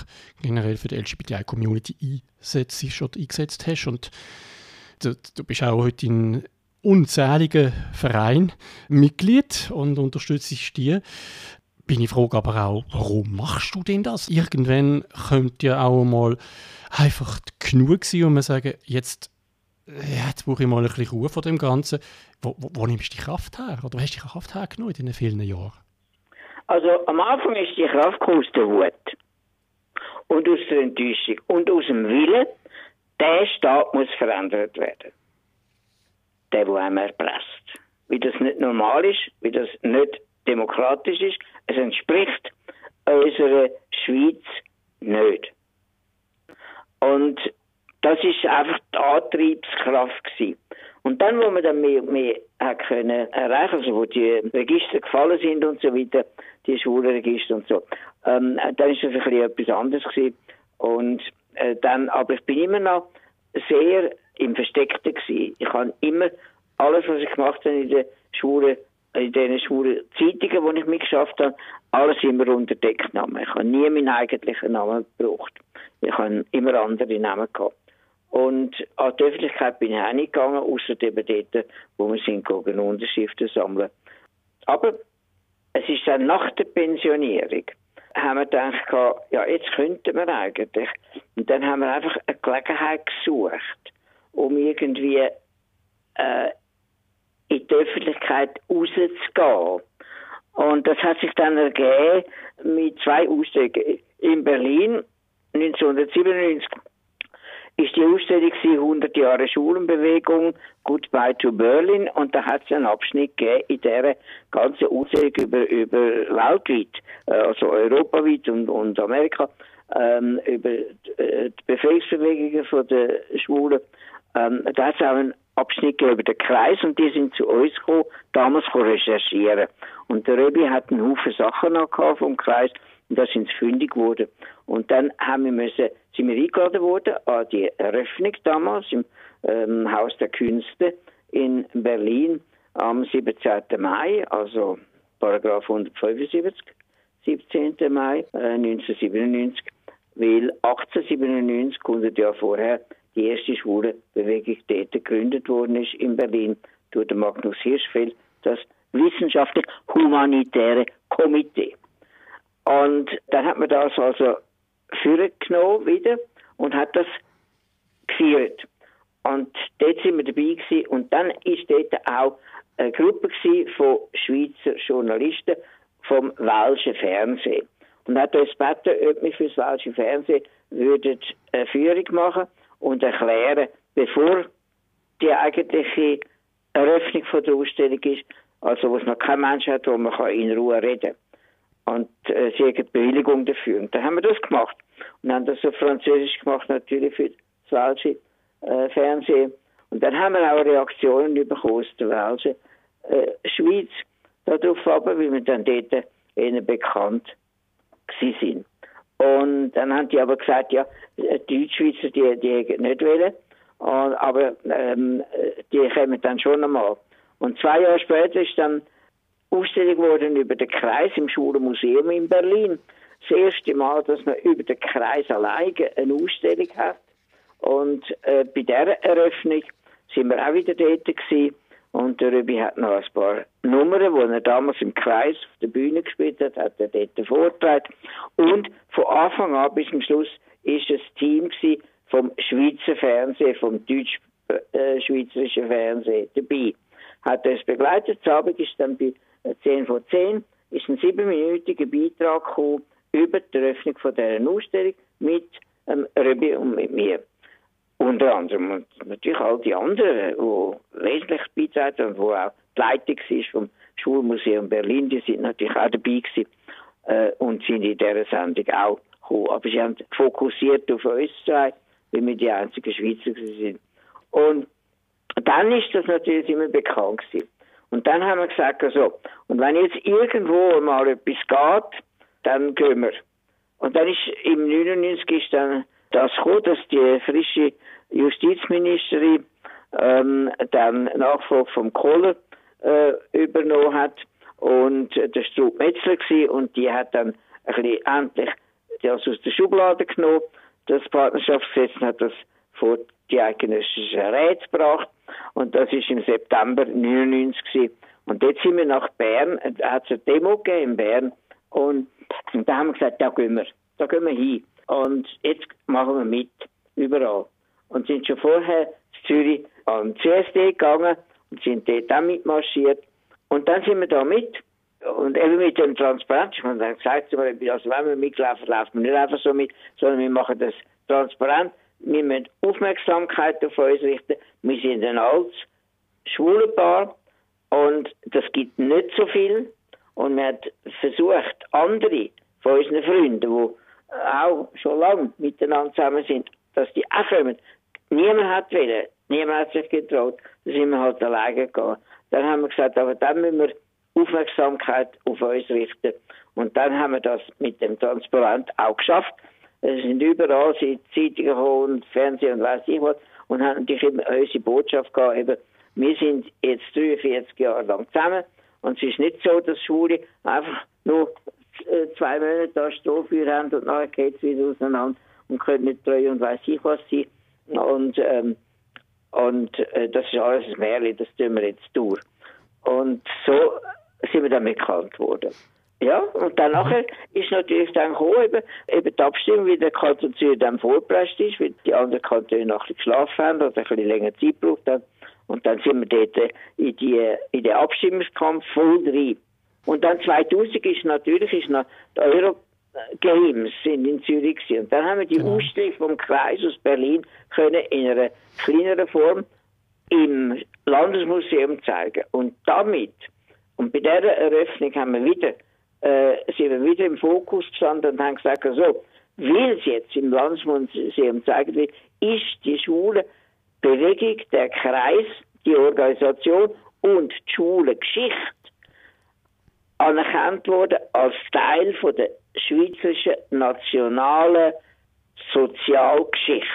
generell für die LGBTI-Community eingesetzt, oder eingesetzt hast. Und du, du bist auch heute in unzähligen Vereinen Mitglied und unterstützt die bin ich froh, aber auch, warum machst du denn das? Irgendwann könnte ja auch mal einfach genug sein und man sagen, jetzt, ja, jetzt brauche ich mal ein bisschen Ruhe von dem Ganzen. Wo, wo, wo nimmst du die Kraft her? Oder hast du die Kraft hergenommen in diesen vielen Jahren? Also am Anfang ist die Kraft aus der Wut und aus der Enttäuschung und aus dem Willen, der Staat muss verändert werden. Der, der einem erpresst. Wie das nicht normal ist, wie das nicht demokratisch ist. Es entspricht unserer Schweiz nicht. Und das ist einfach die Antriebskraft gewesen. Und dann, wo wir dann mehr mehr können erreichen, also wo die Register gefallen sind und so weiter, die Schulregister und so, ähm, dann ist das ein bisschen etwas anderes gewesen. Und äh, dann, aber ich bin immer noch sehr im Versteckten gewesen. Ich habe immer alles, was ich gemacht habe in der Schule, in den schwulen Zeitungen, wo ich mitgeschafft habe, alles immer unter Decknamen. Ich habe nie meinen eigentlichen Namen gebraucht. Ich habe immer andere Namen gehabt. Und an die Öffentlichkeit bin ich auch nicht gegangen, außer eben dort, wo wir sind, gegangen, Unterschriften sammeln. Aber es ist dann nach der Pensionierung, haben wir gedacht, ja, jetzt könnten wir eigentlich. Und dann haben wir einfach eine Gelegenheit gesucht, um irgendwie äh, in die Öffentlichkeit rauszugehen. Und das hat sich dann ergeben mit zwei Ausstellungen. In Berlin 1997 ist die Ausstellung 100 Jahre Schulenbewegung Goodbye to Berlin und da hat es einen Abschnitt gegeben in der ganzen Ausstellung über, über weltweit, äh, also europaweit und, und Amerika, ähm, über äh, die Befehlsbewegungen der Schwulen. Ähm, da hat es auch einen Abschnitt über den Kreis und die sind zu uns gekommen, damals recherchieren. Und der Röbi hat einen Haufen Sachen noch vom Kreis und da sind sie fündig geworden. Und dann haben wir müssen, sind wir eingeladen worden an die Eröffnung damals im ähm, Haus der Künste in Berlin am 17. Mai, also Paragraph 175, 17. Mai äh, 1997, weil 1897, 100 Jahre vorher, die erste schwule Bewegung dort gegründet worden ist in Berlin durch den Magnus Hirschfeld, das wissenschaftlich-humanitäre Komitee. Und dann hat man das also vorgenommen wieder und hat das geführt. Und dort sind wir dabei gewesen. Und dann ist dort auch eine Gruppe von Schweizer Journalisten vom Welschen Fernsehen. Und hat uns gebeten, ob wir für das Welsche Fernsehen würden eine Führung machen und erklären, bevor die eigentliche Eröffnung von der Ausstellung ist, also wo es noch kein Mensch hat, wo man in Ruhe reden kann. Und äh, sie haben Bewilligung dafür. Und dann haben wir das gemacht. Und haben das auf Französisch gemacht, natürlich für das Welsche äh, Fernsehen. Und dann haben wir auch Reaktionen bekommen aus der Welschen äh, Schweiz darauf aber, wie wir dann dort ihnen bekannt sind. Und dann haben die aber gesagt, ja, die Deutschschweizer, die, die nicht und, aber ähm, die kommen dann schon einmal. Und zwei Jahre später ist dann Ausstellung geworden über den Kreis im Schulenmuseum in Berlin. Das erste Mal, dass man über den Kreis alleine eine Ausstellung hat. Und äh, bei dieser Eröffnung sind wir auch wieder dort gewesen. Und der Rübi hat noch ein paar Nummern, die er damals im Kreis auf der Bühne gespielt hat, hat er dort vorgetragen. Und von Anfang an bis zum Schluss ist es Team vom Schweizer Fernsehen, vom deutsch-schweizerischen äh, Fernsehen dabei. Hat er es begleitet. Das Abend ist dann bei 10 von 10 ist ein siebenminütiger Beitrag gekommen über die Eröffnung von dieser Ausstellung mit ähm, Röbi und mit mir. Unter anderem und natürlich all die anderen, die wesentlich beitragen und wo auch die Leitung ist vom Schulmuseum Berlin, die sind natürlich auch dabei gewesen äh, und sind in dieser Sendung auch gekommen. Aber sie haben fokussiert auf uns zwei, weil wir die einzigen Schweizer sind. Und dann ist das natürlich immer bekannt gewesen. Und dann haben wir gesagt, also, und wenn jetzt irgendwo mal etwas geht, dann gehen wir. Und dann ist im 99 ist dann das gekommen, dass die frische Justizministerin ähm, dann Nachfolge vom Kohler äh, übernommen hat. Und äh, der Strupp Metzler gewesen, und die hat dann ein bisschen endlich das aus der Schublade genommen, das Partnerschaftsgesetz hat das vor die eidgenössische Räte gebracht. Und das ist im September 99 gewesen. und jetzt sind wir nach Bern, äh, hat es eine Demo gegeben in Bern. Und, und da haben wir gesagt, da gehen wir, da gehen wir hin und jetzt machen wir mit, überall und sind schon vorher in Zürich an CSD gegangen und sind dort auch mitmarschiert. Und dann sind wir da mit. Und eben mit dem Transparent, ich habe dann gesagt, also wenn wir mitlaufen, laufen wir nicht einfach so mit, sondern wir machen das transparent. Wir müssen Aufmerksamkeit auf uns richten. Wir sind ein altes Schwulenpaar und das gibt nicht so viel. Und wir haben versucht, andere von unseren Freunden, die auch schon lange miteinander zusammen sind, dass die auch kommen, Niemand hat wollen. Niemand hat sich getraut. Da sind wir halt alleine gegangen. Dann haben wir gesagt, aber dann müssen wir Aufmerksamkeit auf uns richten. Und dann haben wir das mit dem Transparent auch geschafft. Es sind überall sind Zeitungen und Fernsehen und weiß ich was. Und haben natürlich immer unsere Botschaft gehabt, eben, wir sind jetzt 43 Jahre lang zusammen Und es ist nicht so, dass Schule einfach nur zwei Monate da Strohfeuer haben und nachher geht es wieder auseinander und können nicht treu und weiß ich was sein. Und, ähm, und äh, das ist alles ein Märchen, das tun wir jetzt durch. Und so sind wir dann bekannt worden. Ja, und dann nachher ist natürlich dann gekommen, eben, eben die Abstimmung, wie der Kanton Zürich dann vorgepresst ist, weil die anderen Kantone noch ein bisschen geschlafen haben oder ein bisschen länger Zeit gebraucht haben. Und dann sind wir dort in, die, in den Abstimmungskampf voll rein. Und dann 2000 ist natürlich ist noch die Euro Games sind in Zürich gewesen. Und dann haben wir die genau. Ausstellung vom Kreis aus Berlin können in einer kleineren Form im Landesmuseum zeigen. Und damit, und bei dieser Eröffnung haben wir wieder, äh, sind wir wieder im Fokus gestanden und haben gesagt, so, weil es jetzt im Landesmuseum zeigen will, ist die Schule Bewegung, der Kreis, die Organisation und die Schule Geschichte anerkannt worden als Teil von der schweizerischen nationalen Sozialgeschichte.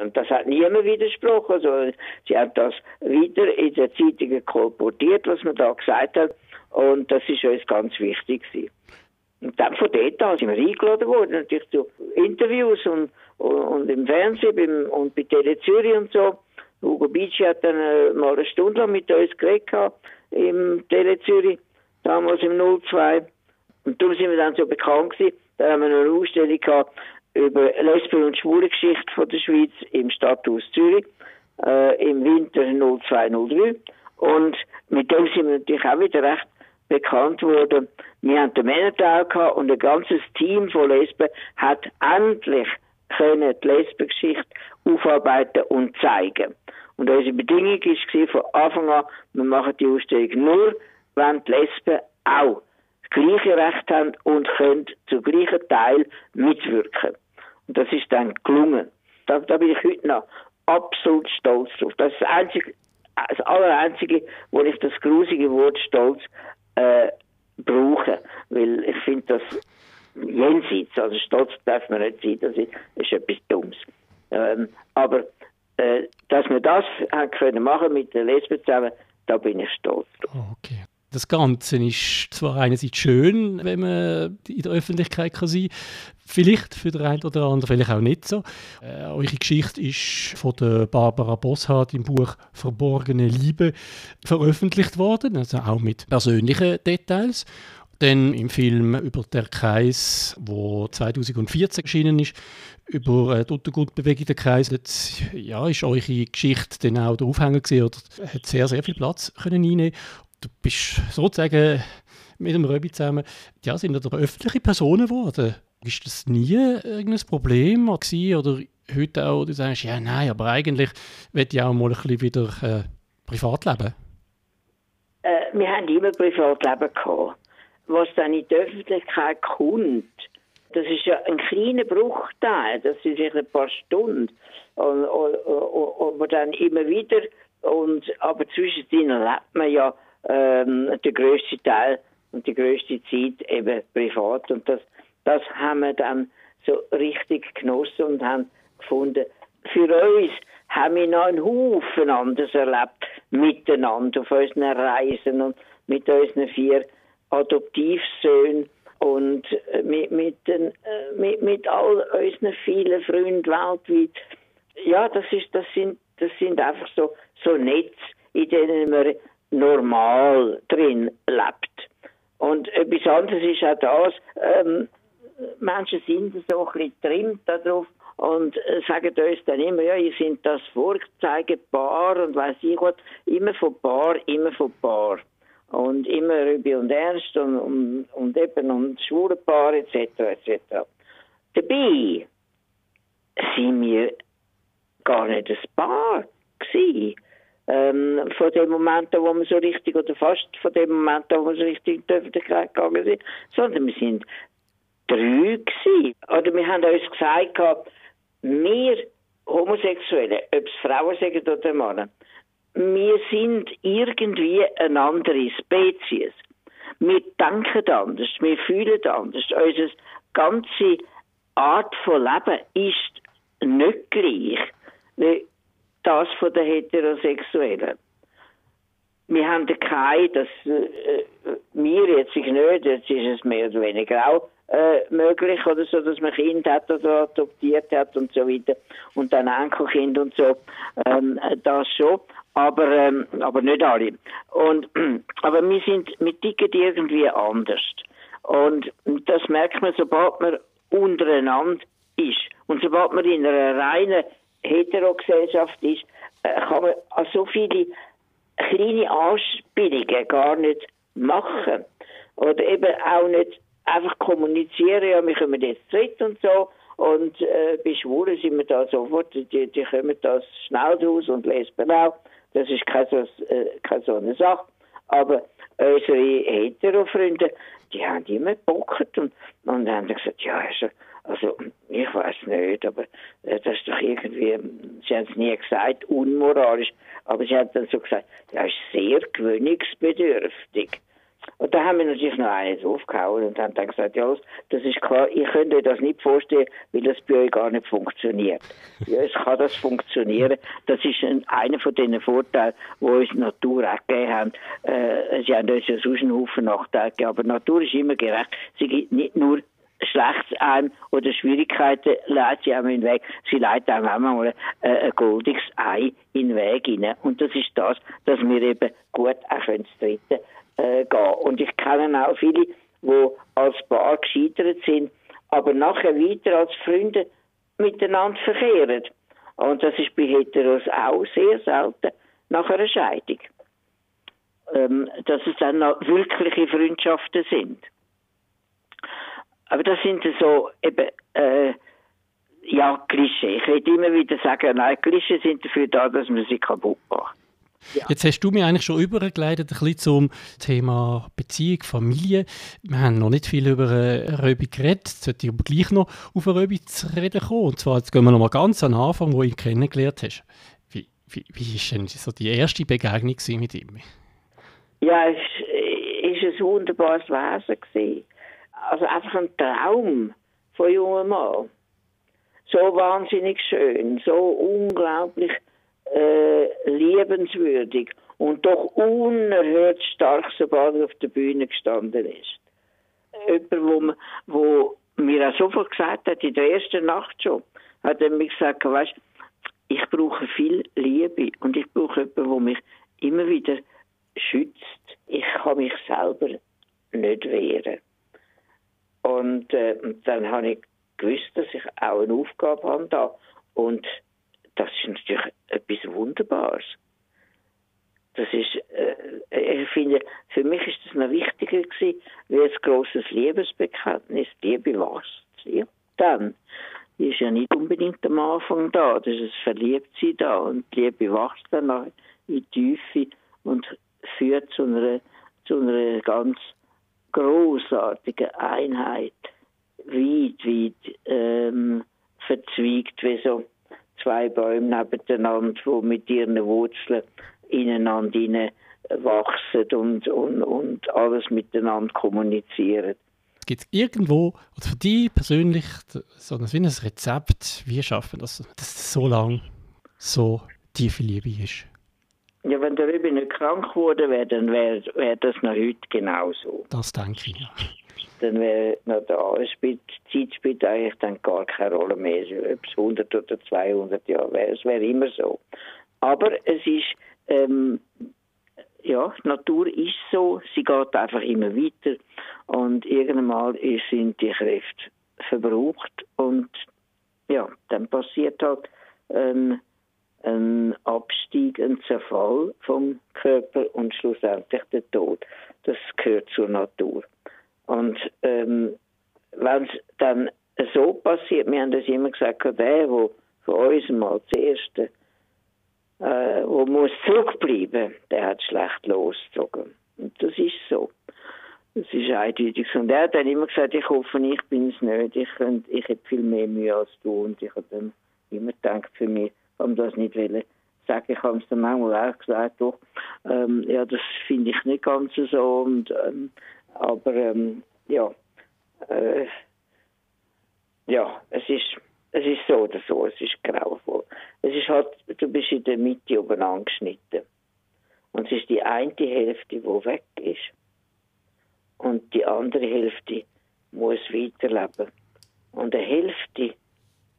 Und das hat niemand widersprochen. Also, sie haben das wieder in der Zeitung kolportiert, was man da gesagt hat. Und das ist uns ganz wichtig gewesen. Und dann von dort an sind wir eingeladen worden, natürlich zu Interviews und, und, und im Fernsehen beim, und bei Tele Zürich und so. Hugo Bici hat dann äh, mal eine Stunde lang mit uns geredet im Tele Zürich, damals im 02. Und darum sind wir dann so bekannt gewesen. Da haben wir noch eine Ausstellung gehabt über Lesben- und Schwulengeschichte von der Schweiz im Stadthaus Zürich äh, im Winter 0203. Und mit dem sind wir natürlich auch wieder recht bekannt worden. Wir haben den Männertag gehabt und ein ganzes Team von Lesben hat endlich können die Lesbengeschichte aufarbeiten und zeigen. Und unsere Bedingung war von Anfang an, wir machen die Ausstellung nur, wenn die Lesben auch das gleiche Recht haben und können zu gleichen Teil mitwirken. Und das ist dann gelungen. Da, da bin ich heute noch absolut stolz drauf. Das ist das einzige, das allereinzige, wo ich das grusige Wort stolz äh, brauche, weil ich finde das jenseits, also stolz darf man nicht sein, das ist, das ist etwas Dummes. Ähm, aber äh, dass wir das haben können machen mit den Lesben zusammen, da bin ich stolz drauf. Okay. Das Ganze ist zwar einerseits schön, wenn man in der Öffentlichkeit kann sein kann, vielleicht für den einen oder anderen, vielleicht auch nicht so. Äh, eure Geschichte ist von der Barbara Bosshardt im Buch Verborgene Liebe veröffentlicht worden, also auch mit persönlichen Details. Dann im Film über der Kreis, wo 2014 erschienen ist, über äh, die Untergrundbewegung der Kreis, jetzt, ja, ist eure Geschichte dann auch der Aufhänger gewesen, oder hat sehr, sehr viel Platz können einnehmen du bist sozusagen mit dem Röbi zusammen, ja, sind da öffentliche Personen geworden. Ist das nie irgendein Problem gewesen, oder heute auch, du sagst, ja, nein, aber eigentlich will ich auch mal ein bisschen wieder äh, privat leben? Äh, wir haben immer Privatleben gehabt. Was dann in die Öffentlichkeit kommt, das ist ja ein kleiner Bruchteil, das sind vielleicht ein paar Stunden, und, und, und, und dann immer wieder, und, aber zwischendrin lebt man ja ähm, der größte Teil und die größte Zeit eben privat. Und das, das haben wir dann so richtig genossen und haben gefunden, für uns haben wir noch einen Haufen anders erlebt miteinander auf unseren Reisen und mit unseren vier Adoptivsöhnen und äh, mit, mit, den, äh, mit, mit all unseren vielen Freunden weltweit. Ja, das, ist, das, sind, das sind einfach so, so Netz, in denen wir normal drin lebt. Und etwas anderes ist auch das, ähm, Menschen sind so ein bisschen trimmt darauf und äh, sagen uns dann immer, ja, ihr sind das Vorzeigepaar und weiß ich was, immer von Paar, immer von Paar. Und immer Rübi und Ernst und, und, und eben und schwule Paar etc. etc. Dabei sind wir gar nicht ein Paar gewesen ähm, von dem Moment an, wo wir so richtig, oder fast von dem Moment an, wo wir so richtig in die Öffentlichkeit gegangen sind, sondern wir sind drei gewesen. Oder wir haben uns gesagt, wir Homosexuelle, ob es Frauen sagen oder Männer, wir sind irgendwie eine andere Spezies. Wir denken anders, wir fühlen anders. Unsere ganze Art von Leben ist nicht gleich das von der Heterosexuellen. wir haben keine, das äh, mir jetzt nicht, jetzt ist es mehr oder weniger auch äh, möglich oder so, dass man Kind hat oder adoptiert hat und so weiter und dann Enkelkind und so, ähm, das schon, aber, ähm, aber nicht alle. Und, aber wir sind, wir ticken irgendwie anders. Und das merkt man, sobald man untereinander ist. Und sobald man in einer reinen Heterogesellschaft ist, äh, kann man an so viele kleine Anspielungen gar nicht machen. Oder eben auch nicht einfach kommunizieren, ja, wir kommen jetzt dritt und so. Und äh, bei Schwulen sind wir da sofort, die, die kommen da schnell raus und Lesben auch. Das ist keine so, äh, keine so eine Sache. Aber unsere Hetero-Freunde, die haben immer gebockt und, und haben gesagt, ja, also, also ich weiß nicht, aber äh, das ist doch irgendwie, sie haben es nie gesagt, unmoralisch, aber sie haben dann so gesagt, ja, ist sehr gewöhnungsbedürftig. Und da haben wir natürlich noch eines aufgehauen und haben dann gesagt, ja, das ist klar, ich könnte das nicht vorstellen, weil das bei euch gar nicht funktioniert. Ja, es kann das funktionieren. Das ist ein, einer von den Vorteilen, die uns die Natur auch gegeben haben. Äh, sie haben uns ja sonst einen Haufen Nachteile gegeben, aber die Natur ist immer gerecht. Sie gibt nicht nur Schlechtes einem oder Schwierigkeiten leitet sie einem in den Weg. Sie leitet einem auch mal äh, ein goldiges Ei in den Weg hinein. Und das ist das, dass wir eben gut auch können treten äh, gehen. Und ich kenne auch viele, die als Paar gescheitert sind, aber nachher weiter als Freunde miteinander verkehren. Und das ist bei Heteros auch sehr selten nach einer Scheidung. Ähm, dass es dann noch wirkliche Freundschaften sind. Aber das sind so eben, äh, ja, Klischee. Ich will immer wieder sagen, nein, Klischee sind dafür da, dass man sie kaputt macht. Ja. Jetzt hast du mir eigentlich schon übergeleitet ein bisschen zum Thema Beziehung, Familie. Wir haben noch nicht viel über Röbi geredet, jetzt sollte ich aber gleich noch auf Röbi zu reden kommen. Und zwar, jetzt gehen wir noch mal ganz an den Anfang, wo du ihn kennengelernt hast. Wie, wie, wie ist denn so die erste Begegnung mit ihm? Ja, es war ein wunderbares Wesen. Gewesen. Also einfach ein Traum von jungen Mann. So wahnsinnig schön, so unglaublich äh, liebenswürdig und doch unerhört stark, sobald er auf der Bühne gestanden ist. Jemand, wo, wo mir auch sofort gesagt hat, in der ersten Nacht schon, hat er mir gesagt, weißt, ich brauche viel Liebe und ich brauche jemanden, der mich immer wieder schützt. Ich kann mich selber nicht wehren. Und äh, dann habe ich gewusst, dass ich auch eine Aufgabe habe da. Und das ist natürlich etwas Wunderbares. Das ist, äh, ich finde, für mich ist das noch wichtiger gewesen, wie ein grosses Liebesbekenntnis. Liebe wächst. Ja. Dann die ist ja nicht unbedingt am Anfang da, das ist Verliebtsein da und die Liebe wächst dann in die Tiefe und führt zu einer, zu einer ganz großartigen Einheit, weit, weit ähm, verzweigt, wie so zwei Bäume nebeneinander, die mit ihren Wurzeln ineinander wachsen und, und, und alles miteinander kommunizieren. Gibt es irgendwo, oder für dich persönlich, so ein, Rezept, wie schaffen das, dass es so lange so tiefe Liebe ist? Ja, wenn der Rübi nicht krank geworden wäre, dann wäre wär das noch heute genauso. Das denke ich, ja dann wäre noch da. Es spielt, die Zeit spielt eigentlich dann gar keine Rolle mehr, ob es 100 oder 200 Jahre wäre. Es wäre immer so. Aber es ist, ähm, ja, die Natur ist so, sie geht einfach immer weiter und irgendwann mal sind die Kräfte verbraucht und ja, dann passiert halt ähm, ein Abstieg, ein Zerfall vom Körper und schlussendlich der Tod. Das gehört zur Natur. Und ähm, wenn es dann so passiert, wir haben das immer gesagt, der, der von uns mal zuerst äh, wo muss zurückbleiben, der hat schlecht losgezogen. Und das ist so. Das ist eindeutig. Und er hat dann immer gesagt, ich hoffe, ich bin es nicht. Ich, ich habe viel mehr Mühe als du. Und ich habe dann immer gedacht, für mich, haben das nicht wollen sagen. Ich habe es dann manchmal auch gesagt, doch, ähm, ja, das finde ich nicht ganz so. Und ähm, aber ähm, ja, äh, ja, es ist, es ist so oder so, es ist grauenvoll. Es ist halt, du bist in der Mitte oben angeschnitten. Und es ist die eine Hälfte, die weg ist. Und die andere Hälfte muss weiterleben. Und eine Hälfte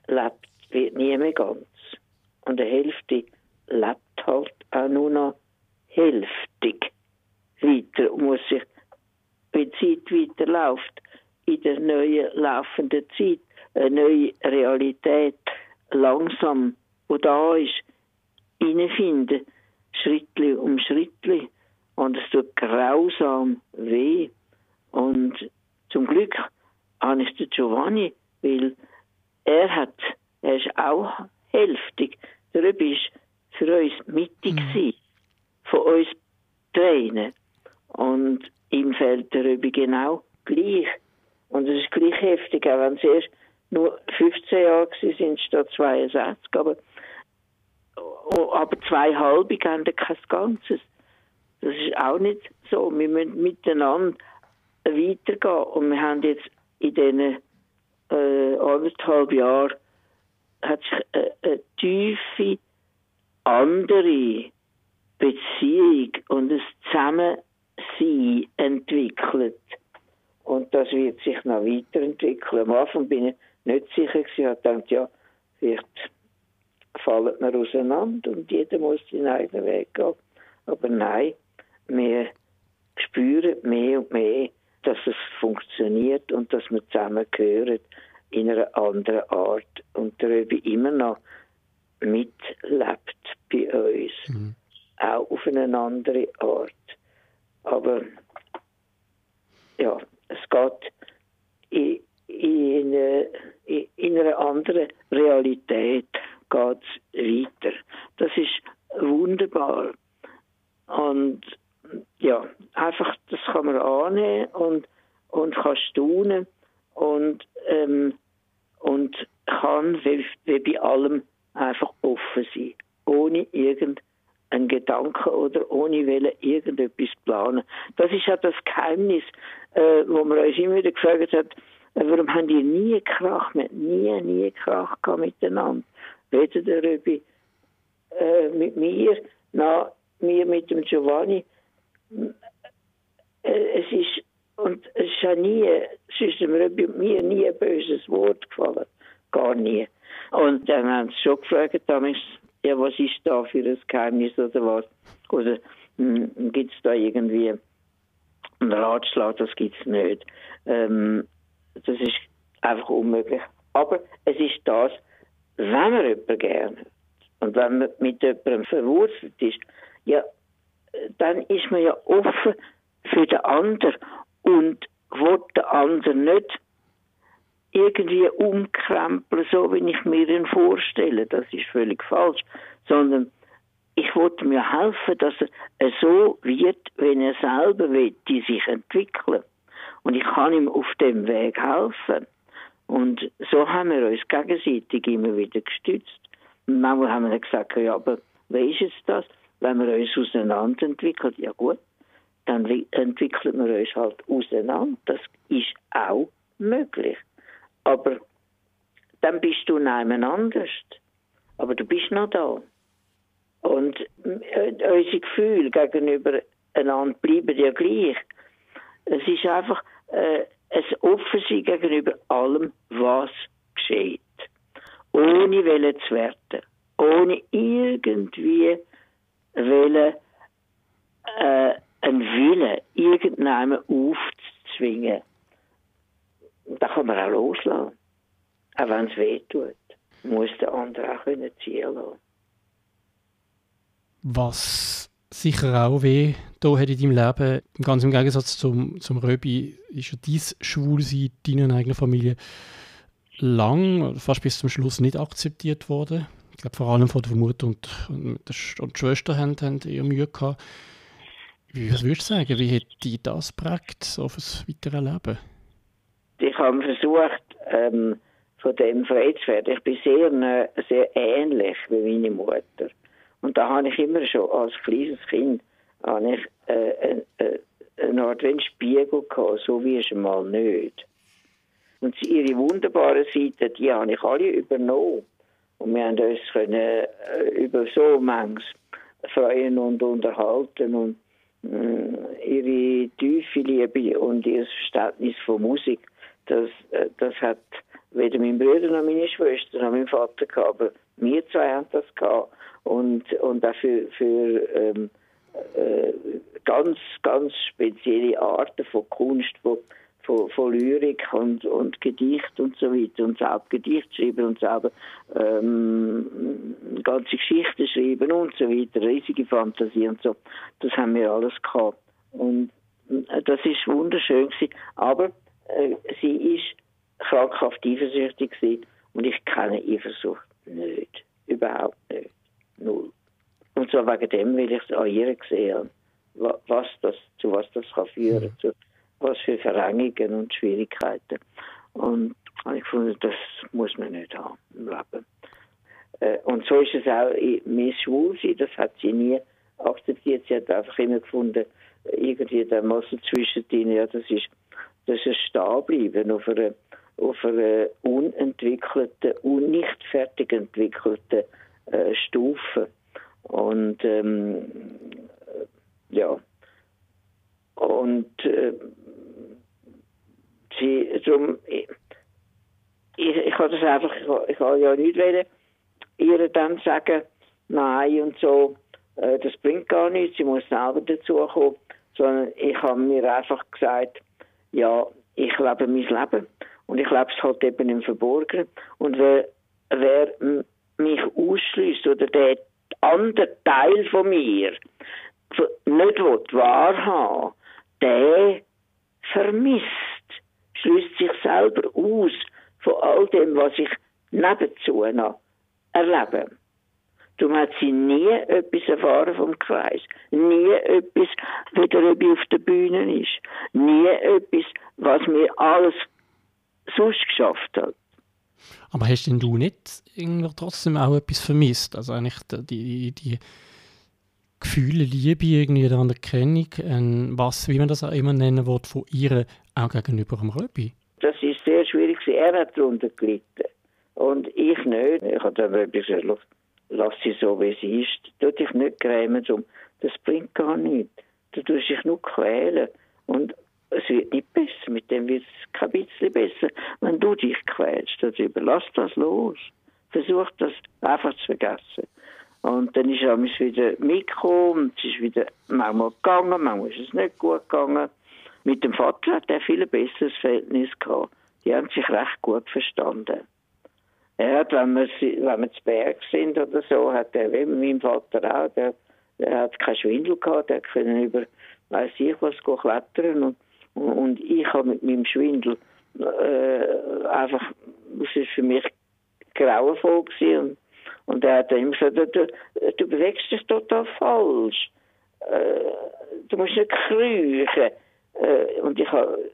lebt, wird nie mehr ganz. Und eine Hälfte lebt halt auch nur noch hälftig weiter und muss sich, wenn die Zeit weiterläuft, in der neuen laufenden Zeit, eine neue Realität langsam, wo da ist, hineinfinden, Schrittli um Schrittli. Und es tut grausam weh. Und zum Glück habe ich den Giovanni, weil er hat, er ist auch hälftig. Der Röbi ist für uns mittig mhm. von uns Tränen. Und ihm fällt der Röbi genau gleich. Und es ist gleich heftig, auch wenn es erst nur 15 Jahre sind, statt 62. Aber, aber zwei halbe haben kein Ganzes. Das ist auch nicht so. Wir müssen miteinander weitergehen. Und wir haben jetzt in diesen äh, anderthalb Jahren hat sich eine, eine tiefe, andere Beziehung und ein Zusammensein entwickelt. Und das wird sich noch weiterentwickeln. Am Anfang bin ich nicht sicher gewesen. Ich dachte, ja, fallen wir auseinander und jeder muss seinen eigenen Weg gehen. Aber nein, wir spüren mehr und mehr, dass es funktioniert und dass wir zusammengehören in einer anderen Art und der Röbi immer noch mitlebt bei uns. Mhm. Auch auf eine andere Art. Aber ja, es geht in, in, in, in einer anderen Realität geht's weiter. Das ist wunderbar. Und ja, einfach, das kann man annehmen und, und kann staunen und, ähm, und kann, wie, wie bei allem, einfach offen sein. Ohne irgendeinen Gedanken oder ohne Wille irgendetwas planen. Das ist ja das Geheimnis, äh, wo man uns immer wieder gefragt hat, äh, warum haben die nie Krach mit, nie, nie Krach gehabt miteinander. Weder der Röbi äh, mit mir, noch mir mit dem Giovanni. Äh, es ist, und es ist ja nie, es ist dem Röbi und mir nie ein böses Wort gefallen. Gar nie. Und dann haben sie schon gefragt, damals, ja, was ist da für ein Geheimnis oder was? Oder hm, gibt es da irgendwie einen Ratschlag? Das gibt es nicht. Ähm, das ist einfach unmöglich. Aber es ist das, wenn man jemanden gerne hat und wenn man mit jemandem verwurzelt ist, ja, dann ist man ja offen für den anderen und will den anderen nicht irgendwie umkrempeln, so wie ich mir ihn vorstelle. Das ist völlig falsch. Sondern ich wollte mir helfen, dass er so wird, wenn er selber will, die sich entwickeln. Und ich kann ihm auf dem Weg helfen. Und so haben wir uns gegenseitig immer wieder gestützt. Und manchmal haben wir gesagt, ja, aber wie ist jetzt das? Wenn wir uns auseinander entwickeln, ja gut, dann entwickeln wir uns halt auseinander. Das ist auch möglich. Aber dann bist du nebenan anders. Aber du bist noch da. Und äh, unsere Gefühle gegenüber einander bleiben ja gleich. Es ist einfach äh, ein Offensein gegenüber allem, was geschieht. Ohne Wille zu werden. Ohne irgendwie Wille, äh, einen Willen irgendjemandem aufzuzwingen da kann man auch loslassen. Auch wenn es weh tut, muss der andere auch können ziehen lassen. Was sicher auch weh da hat in deinem Leben, ganz im Gegensatz zum, zum Röbi, ist ja dein Schwulsein deiner eigenen Familie lang, fast bis zum Schluss nicht akzeptiert worden. Ich glaube, vor allem von der Mutter und, und, und die Schwester haben, haben eher Mühe gehabt. Was würdest du sagen, wie hat dich das prägt so auf das weitere Leben? ich habe versucht, ähm, von dem frei zu werden. Ich bin sehr, sehr ähnlich wie meine Mutter. Und da habe ich immer schon als kleines Kind habe ich, äh, äh, eine Art wie Spiegel gehabt, so wie es mal nicht. Und ihre wunderbaren Seiten, die habe ich alle übernommen. Und wir haben uns können, äh, über so manches freuen und unterhalten und äh, ihre tiefe Liebe und ihr Verständnis von Musik, das, äh, das hat weder mein Bruder noch meine Schwester noch mein Vater gehabt, aber wir zwei haben das gehabt und, und auch für, für ähm, äh, ganz, ganz spezielle Arten von Kunst, von, von, von Lyrik und, und Gedicht und so weiter und selber Gedicht schreiben und selber ähm, ganze Geschichten schreiben und so weiter, riesige Fantasie und so. Das haben wir alles gehabt. Und äh, das ist wunderschön gewesen. Aber äh, sie ist krankhaft eifersüchtig gewesen und ich kenne Eifersucht nicht. Überhaupt nicht. Null. Und zwar wegen dem, weil ich es an ihr gesehen habe, was das, zu was das kann führen kann, was für Verengungen und Schwierigkeiten. Und ich gefunden, das muss man nicht haben im Leben. Äh, und so ist es auch mit Schwulsein, das hat sie nie akzeptiert. Sie hat einfach immer gefunden, irgendwie der Muskel zwischen ja, das ist, das ist stehen bleiben auf einer, auf einer unentwickelten und nicht fertig entwickelten äh, Stufe. Und ähm, ja, und äh, sie, darum, ich, ich, ich habe das einfach, ich, ich habe ja nicht wollen, ihr dann sagen, nein und so, äh, das bringt gar nichts, sie muss selber dazukommen, sondern ich habe mir einfach gesagt, ja, ich lebe mein Leben und ich lebe es halt eben im Verborgenen und wer, wer mich ausschließt oder der andere Teil von mir nicht wahrhaben der vermisst, schließt sich selber aus von all dem, was ich nebenzu noch erlebe. Du hat sie nie etwas erfahren vom Kreis. Nie etwas, wie der Röbi auf der Bühne ist. Nie etwas, was mir alles sonst geschafft hat. Aber hast denn du nicht irgendwie trotzdem auch etwas vermisst? Also eigentlich die, die Gefühle, Liebe, irgendwie eine Anerkennung, ein was, wie man das auch immer nennen will, von ihr auch gegenüber dem Röbi? Das ist sehr schwierig. Er hat darunter gelitten. Und ich nicht. Ich habe dann Röbi gesagt, lass sie so, wie sie ist. Tu dich nicht grämen. Das bringt gar nichts. Du tust dich nur quälen. Und es wird nicht besser. Mit dem wird es kein bisschen besser, wenn du dich quälst darüber. Lass das los. Versuch das einfach zu vergessen. Und dann ist er wieder mitgekommen es ist wieder manchmal gegangen, manchmal ist es nicht gut gegangen. Mit dem Vater hat er viel besseres Verhältnis gehabt. Die haben sich recht gut verstanden. Er hat, wenn wir, wenn wir zu Berg sind oder so, hat er, wie mein Vater auch, der, der hat keinen Schwindel gehabt, der konnte über, weiß ich was, klettern und, und ich habe mit meinem Schwindel äh, einfach, das ist für mich grauenvoll gewesen und und er hat immer gesagt, du, du bewegst dich total falsch. Äh, du musst nicht kriechen. Äh, und ich habe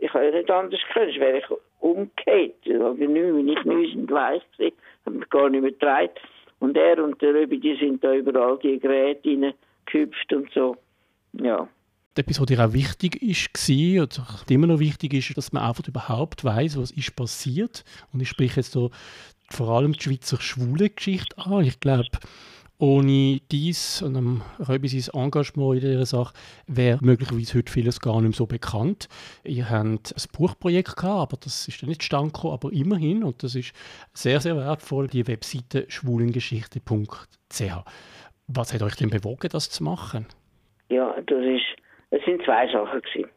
ich ha nicht anders können, sonst wäre ich umgekehrt. Wir nicht, nicht und weich gewesen, haben mich gar nicht mehr getragen. Und er und der Röbi, die sind da überall die Geräte reingehüpft und so. Ja. Dir auch wichtig ist, oder immer noch wichtig ist, dass man einfach überhaupt weiß, was ist passiert. Und ich spreche jetzt so vor allem die Schweizer schwule Geschichte an. Ich glaube, ohne dies und um Röbi sein Engagement in dieser Sache wäre möglicherweise heute vieles gar nicht mehr so bekannt. Ihr habt ein Buchprojekt gehabt, aber das ist nicht zustande aber immerhin, und das ist sehr, sehr wertvoll, die Webseite schwulengeschichte.ch. Was hat euch denn bewogen, das zu machen? Ja, das ist, es sind zwei Sachen gewesen.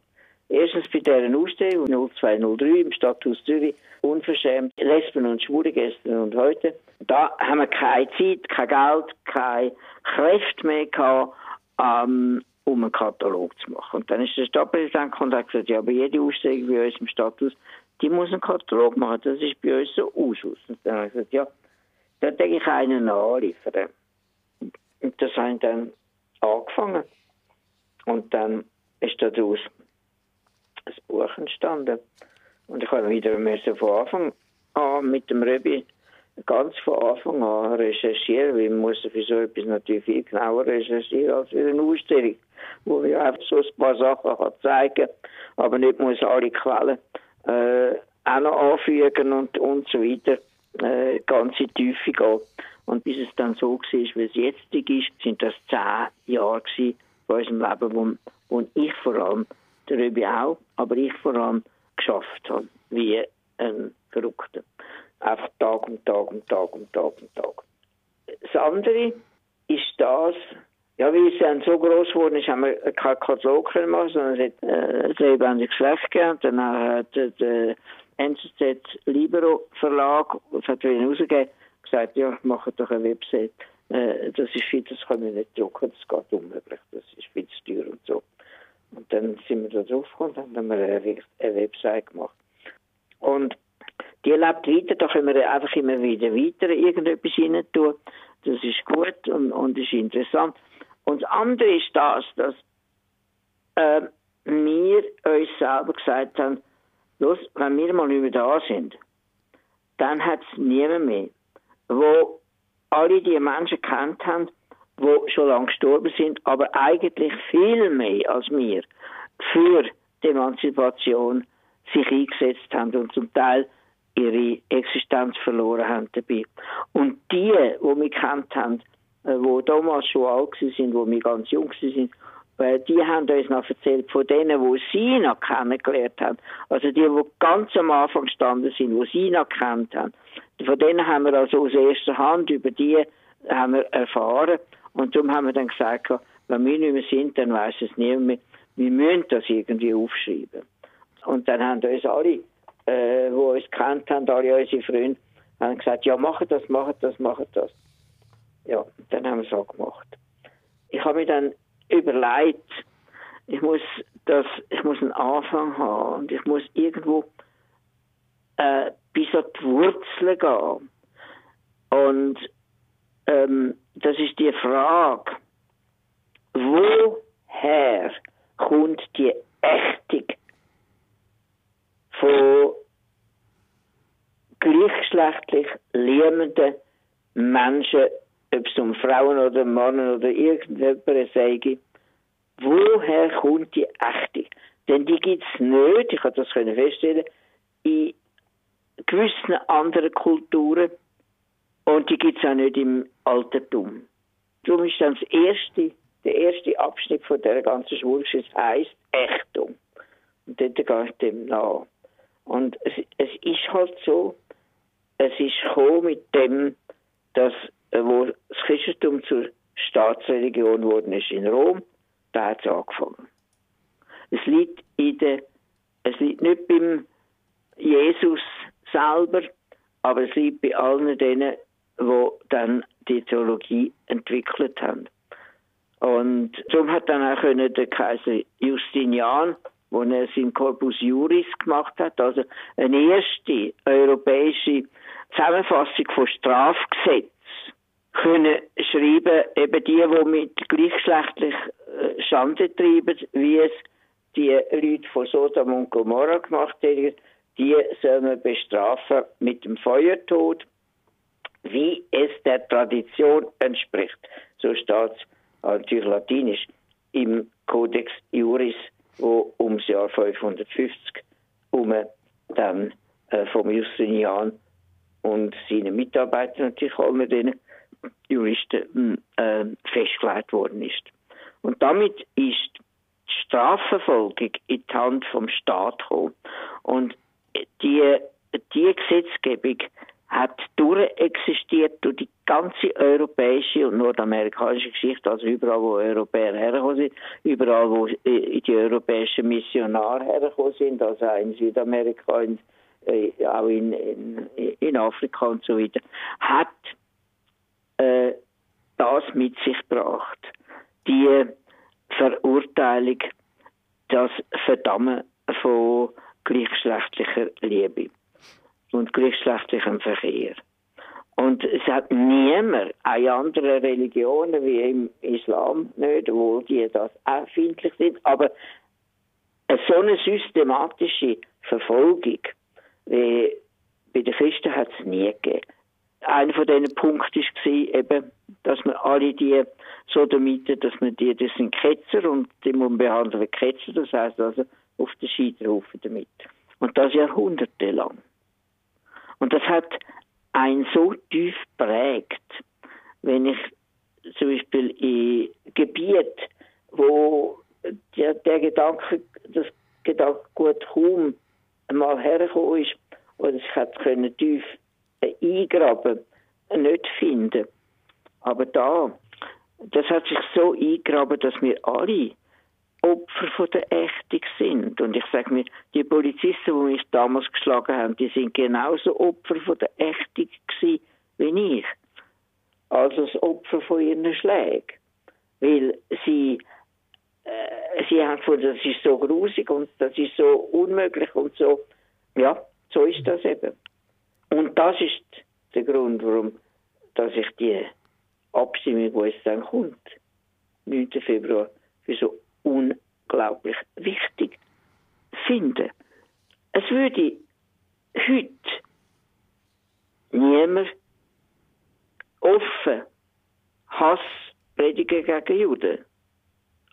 Erstens bei dieser Ausstellung 0203 im Stadthaus Zürich, unverschämt, Lesben und Schwule gestern und heute. Da haben wir keine Zeit, kein Geld, keine Kräfte mehr gehabt, ähm, um einen Katalog zu machen. Und dann ist der Stadtpräsident gekommen und hat gesagt, ja, aber jede Ausstellung bei uns im Stadthaus, die muss einen Katalog machen. Das ist bei uns so Ausschuss. Und dann habe ich gesagt, ja, da denke ich einen anliefern. Und das haben dann angefangen. Und dann ist daraus ein Buch entstanden. Und ich habe wieder müssen von Anfang an mit dem Röbi ganz von Anfang an recherchieren, weil man muss für so etwas natürlich viel genauer recherchieren als für eine Ausstellung, wo man einfach so ein paar Sachen kann zeigen aber nicht muss alle Quellen äh, auch noch anfügen und, und so weiter, äh, ganz in die Tiefe gehen. Und bis es dann so war, wie es jetzt ist, sind das zehn Jahre gewesen von unserem Leben, wo, wo ich vor allem, der Röbi auch, aber ich vor allem geschafft habe, wie ein Verrückter. Einfach Tag um Tag um Tag um Tag um Tag. Das andere ist das, ja, wie es dann so groß geworden ist, haben wir keinen Katalog machen, sondern es hat äh, ein lebendiges Geschlecht gegeben. Dann hat der NZZ Libero Verlag, das hat ihn rausgegeben, gesagt, ja, mache doch eine Website. Äh, das ist viel, das können wir nicht drucken, das geht unmöglich, das ist viel zu teuer und so. Und dann sind wir da drauf und haben eine, eine Website gemacht. Und die lebt weiter, da können wir einfach immer wieder weiter irgendetwas rein tun. Das ist gut und, und ist interessant. Und das andere ist das, dass äh, wir uns selber gesagt haben, los, wenn wir mal nicht mehr da sind, dann hat es niemand mehr, wo alle die Menschen kennt haben, die schon lange gestorben sind, aber eigentlich viel mehr als wir für die Emanzipation sich eingesetzt haben und zum Teil ihre Existenz verloren haben dabei. Und die, die wir kennt haben, die äh, damals schon alt sind, wo wir ganz jung sind, die haben uns noch erzählt von denen, wo sie noch kennengelernt haben. Also die, die ganz am Anfang gestanden sind, wo sie noch kennt haben. Von denen haben wir also aus erster Hand über die haben wir erfahren. Und darum haben wir dann gesagt, wenn wir nicht mehr sind, dann weiß es niemand mehr. Wir müssen das irgendwie aufschreiben. Und dann haben uns alle, äh, die uns kennt haben, alle unsere Freunde, haben gesagt, ja, machen das, machen das, machen das. Ja, dann haben wir es auch gemacht. Ich habe mir dann überlegt, ich muss das, ich muss einen Anfang haben und ich muss irgendwo äh, bis an die Wurzeln gehen. Und ähm, das ist die Frage, woher kommt die Ächtung von gleichgeschlechtlich liebenden Menschen ob es um Frauen oder Männer oder irgendjemand sage, woher kommt die Ächtung? Denn die gibt es nicht, ich habe das feststellen, in gewissen anderen Kulturen und die gibt es auch nicht im Altertum. Darum ist dann das erste, der erste Abschnitt von der ganzen Schwulgeschichte heißt Ächtung. Und dort gehe ich dem nach. Und es, es ist halt so, es ist gekommen mit dem, dass äh, wo das Christentum zur Staatsreligion geworden ist in Rom, da hat es angefangen. Es liegt, in der, es liegt nicht beim Jesus selber, aber es liegt bei allen denen, die dann die Theologie entwickelt haben. Und darum hat dann auch der Kaiser Justinian, wo er sein Corpus Juris gemacht hat, also eine erste europäische Zusammenfassung von Strafgesetzen, können schreiben, eben die, die mit gleichgeschlechtlich äh, Schande treiben, wie es die Leute von Sodom und Gomorra gemacht haben, die sollen wir bestrafen mit dem Feuertod, wie es der Tradition entspricht. So steht es natürlich latinisch im Codex Juris, wo ums Jahr 550 um dann äh, vom Justinian und seinen Mitarbeitern natürlich all mit denen Juristen äh, festgelegt worden ist. Und damit ist die Strafverfolgung in die Hand vom Staat gekommen. Und die, Gesetzgebung hat durchexistiert durch die ganze europäische und nordamerikanische Geschichte, also überall, wo Europäer hergekommen sind, überall, wo äh, die europäischen Missionare hergekommen sind, also auch in Südamerika, in, äh, auch in, in, in Afrika und so weiter, hat äh, das mit sich gebracht. Die Verurteilung, das Verdammen von gleichgeschlechtlicher Liebe und gleichgeschlechtlichem Verkehr. Und es hat niemand, auch andere Religionen wie im Islam nicht, obwohl die das auch findlich sind, aber so eine systematische Verfolgung wie bei den Christen hat es nie gegeben. Einer von diesen Punkten war eben, dass man alle die Sodomiten, dass man die, das sind Ketzer und die muss man behandeln wie Ketzer, das heisst also auf den Scheiterhaufen damit. Und das jahrhundertelang. Und das hat einen so tief prägt, wenn ich zum Beispiel in Gebiet, wo der, der Gedanke, das Gedanke gut kaum einmal hergekommen ist, oder sich hat können tief eingraben, nicht finden. Aber da, das hat sich so eingraben, dass wir alle Opfer von der Ächtung sind. Und ich sage mir, die Polizisten, die mich damals geschlagen haben, die sind genauso Opfer von der Ächtung gewesen, wie ich. Also das Opfer von ihren Schlägen. Weil sie, äh, sie haben gefunden, das ist so grusig und das ist so unmöglich und so, ja, so ist das eben. Und das ist der Grund, warum dass ich die Abstimmung, die jetzt dann kommt, 9. Februar, für so unglaublich wichtig finde. Es würde heute niemand offen Hass predigen gegen Juden.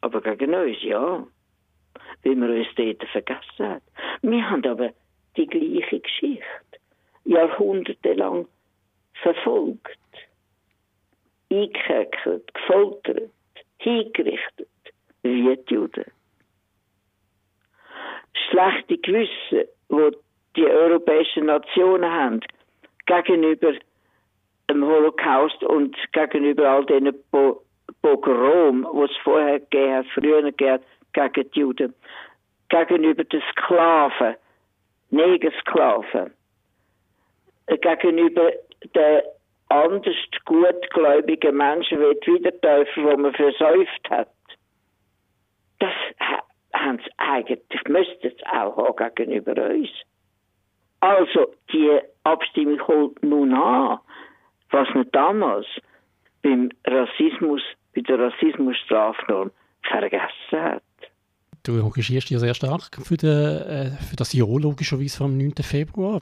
Aber gegen uns, ja. Weil wir uns dort vergessen haben. Wir haben aber die gleiche Geschichte. Jahrhundertelang verfolgt, eingekerkert, gefoltert, hingerichtet, wie die Juden. Schlechte Gewissen, wo die europäischen Nationen haben, gegenüber dem Holocaust und gegenüber all diesen po Pogrom, die es vorher gegeben hat, früher gegeben hat, gegen die Juden, gegenüber den Sklaven, Negersklaven, gegenüber den anders gutgläubigen Menschen wie die Wiedertäufer, die man versäuft hat. Das haben sie eigentlich, müssten sie auch haben gegenüber uns. Also, die Abstimmung holt nun an, was man damals beim Rassismus, bei der Rassismusstrafnorm vergessen hat. Du engagierst dich sehr stark für, den, äh, für das Jahr logischerweise vom 9. Februar.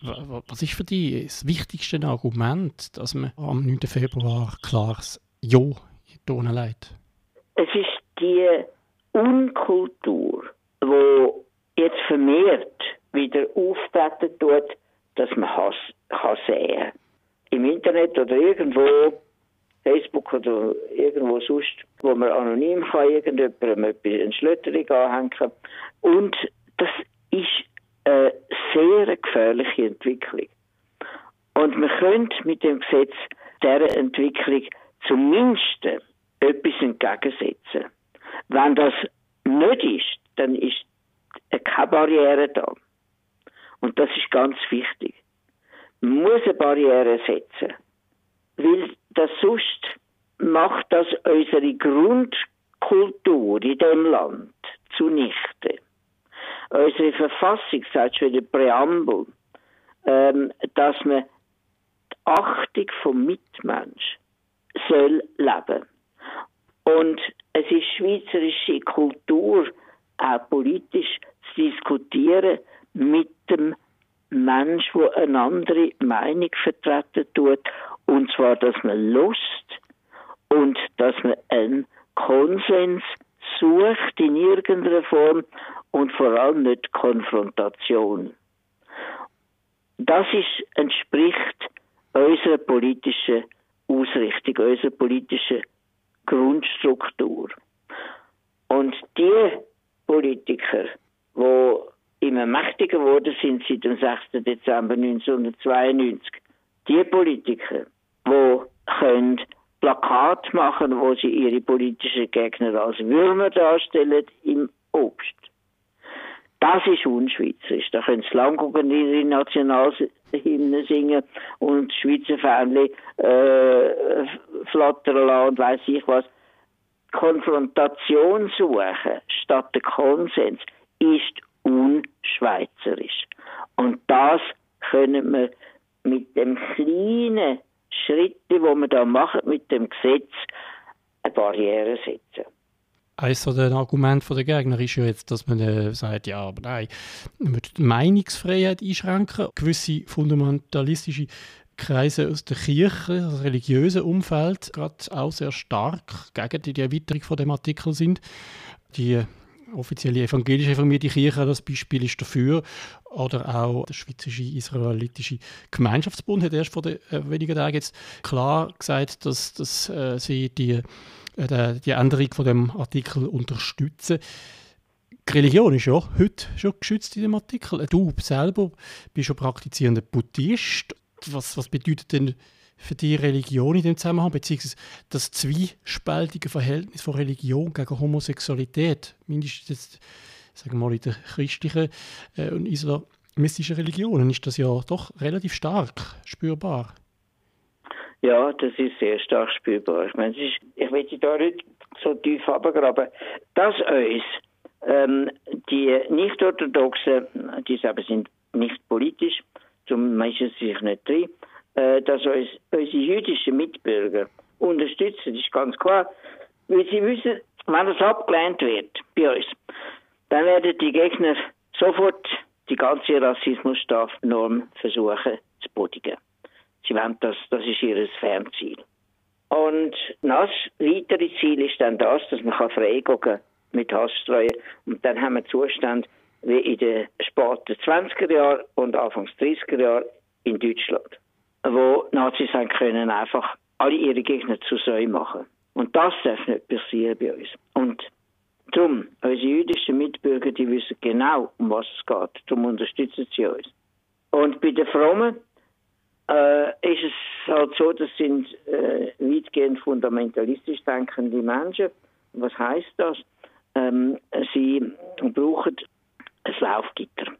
Was ist für dich das wichtigste Argument, dass man am 9. Februar klares Ja in die legt? Es ist die Unkultur, wo jetzt vermehrt wieder auftreten tut, dass man Hass kann sehen Im Internet oder irgendwo, Facebook oder irgendwo sonst, wo man anonym kann irgendjemandem eine Schlötterung anhängen Und das ist eine sehr gefährliche Entwicklung. Und man könnte mit dem Gesetz dieser Entwicklung zumindest etwas entgegensetzen. Wenn das nicht ist, dann ist keine Barriere da. Und das ist ganz wichtig. Man muss eine Barriere setzen. Weil das sonst macht das unsere Grundkultur in dem Land zunichte. Unsere Verfassung sagt schon in der Präambel, ähm, dass man die Achtung vom Mitmensch soll leben. Und es ist schweizerische Kultur, auch politisch zu diskutieren mit dem Mensch, der eine andere Meinung vertreten tut. Und zwar, dass man Lust und dass man einen Konsens sucht in irgendeiner Form und vor allem nicht Konfrontation. Das ist, entspricht unserer politischen Ausrichtung, unserer politischen Grundstruktur. Und die Politiker, die immer mächtiger geworden sind seit dem 6. Dezember 1992, die Politiker, die können Plakat machen, wo sie ihre politischen Gegner als Würmer darstellen im Obst. Das ist unschweizerisch. Da können sie lang über ihre Nationalhymne singen und Schweizer Fähnchen äh, flattern lassen und weiss ich was. Konfrontation suchen statt der Konsens ist unschweizerisch. Und das können wir mit dem kleinen Schritt, wo wir da machen mit dem Gesetz, eine Barriere setzen. Eines der Argumente der Gegner ist ja jetzt, dass man äh, sagt, ja, aber nein, man möchte die Meinungsfreiheit einschränken. Gewisse fundamentalistische Kreise aus der Kirche, das religiöse Umfeld, gerade auch sehr stark gegen die Erweiterung von dem Artikel sind. Die offizielle evangelisch reformierte Kirche das Beispiel ist dafür. Oder auch der Schweizerische Israelitische Gemeinschaftsbund hat erst vor den, äh, wenigen Tagen jetzt klar gesagt, dass, dass äh, sie die, äh, die Änderung von dem Artikel unterstützen. Die Religion ist ja heute schon geschützt in dem Artikel. Du selber bist schon praktizierender Buddhist. Was, was bedeutet denn für die Religion in dem Zusammenhang, beziehungsweise das zwiespältige Verhältnis von Religion gegen Homosexualität, mindestens jetzt, sagen wir mal, in der christlichen äh, und islamistischen Religionen ist das ja doch relativ stark spürbar. Ja, das ist sehr stark spürbar. Ich meine, ist, ich will da nicht so tief abgraben, dass uns ähm, die Nicht-Orthodoxen, die selber sind nicht politisch, zum sie sich nicht drin, äh, dass uns unsere jüdischen Mitbürger unterstützen, ist ganz klar. Weil sie wissen, wenn das abgelehnt wird bei uns, dann werden die Gegner sofort die ganze Rassismusstrafnorm versuchen zu bodigen. Sie wollen das, das ist ihr Fernziel. Und das weitere Ziel ist dann das, dass man freigehen kann mit Hassstreuen. Und dann haben wir Zustand wie in den späten 20er Jahren und Anfangs 30er Jahren in Deutschland wo Nazis haben können einfach alle ihre Gegner zu Säu machen. Und das darf nicht passieren bei uns. Und darum, unsere jüdischen Mitbürger, die wissen genau, um was es geht. Darum unterstützen sie uns. Und bei den Frommen äh, ist es halt so, das sind äh, weitgehend fundamentalistisch denkende Menschen. Was heißt das? Ähm, sie brauchen ein Laufgitter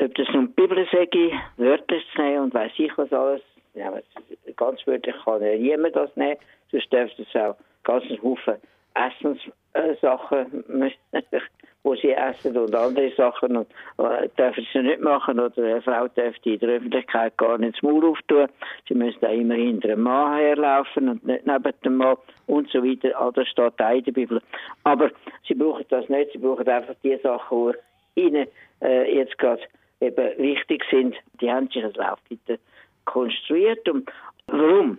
ob das nun Bibel sage, Wörter zu nehmen und weiß ich was alles. Ja, ganz wörtlich kann ja niemand das nehmen, sonst dürfte es auch ganz einen Haufen Essenssachen, wo sie essen und andere Sachen und äh, dürfen sie nicht machen oder eine Frau dürfte in der Öffentlichkeit gar nicht das Maul auftun. Sie müssen auch immer hinter dem Mann herlaufen und nicht neben dem Mann und so weiter. All das steht auch in der Bibel. Aber sie brauchen das nicht, sie brauchen einfach die Sachen, die ihnen äh, jetzt gerade eben wichtig sind, die haben sich ein Laufgitter konstruiert. Und warum?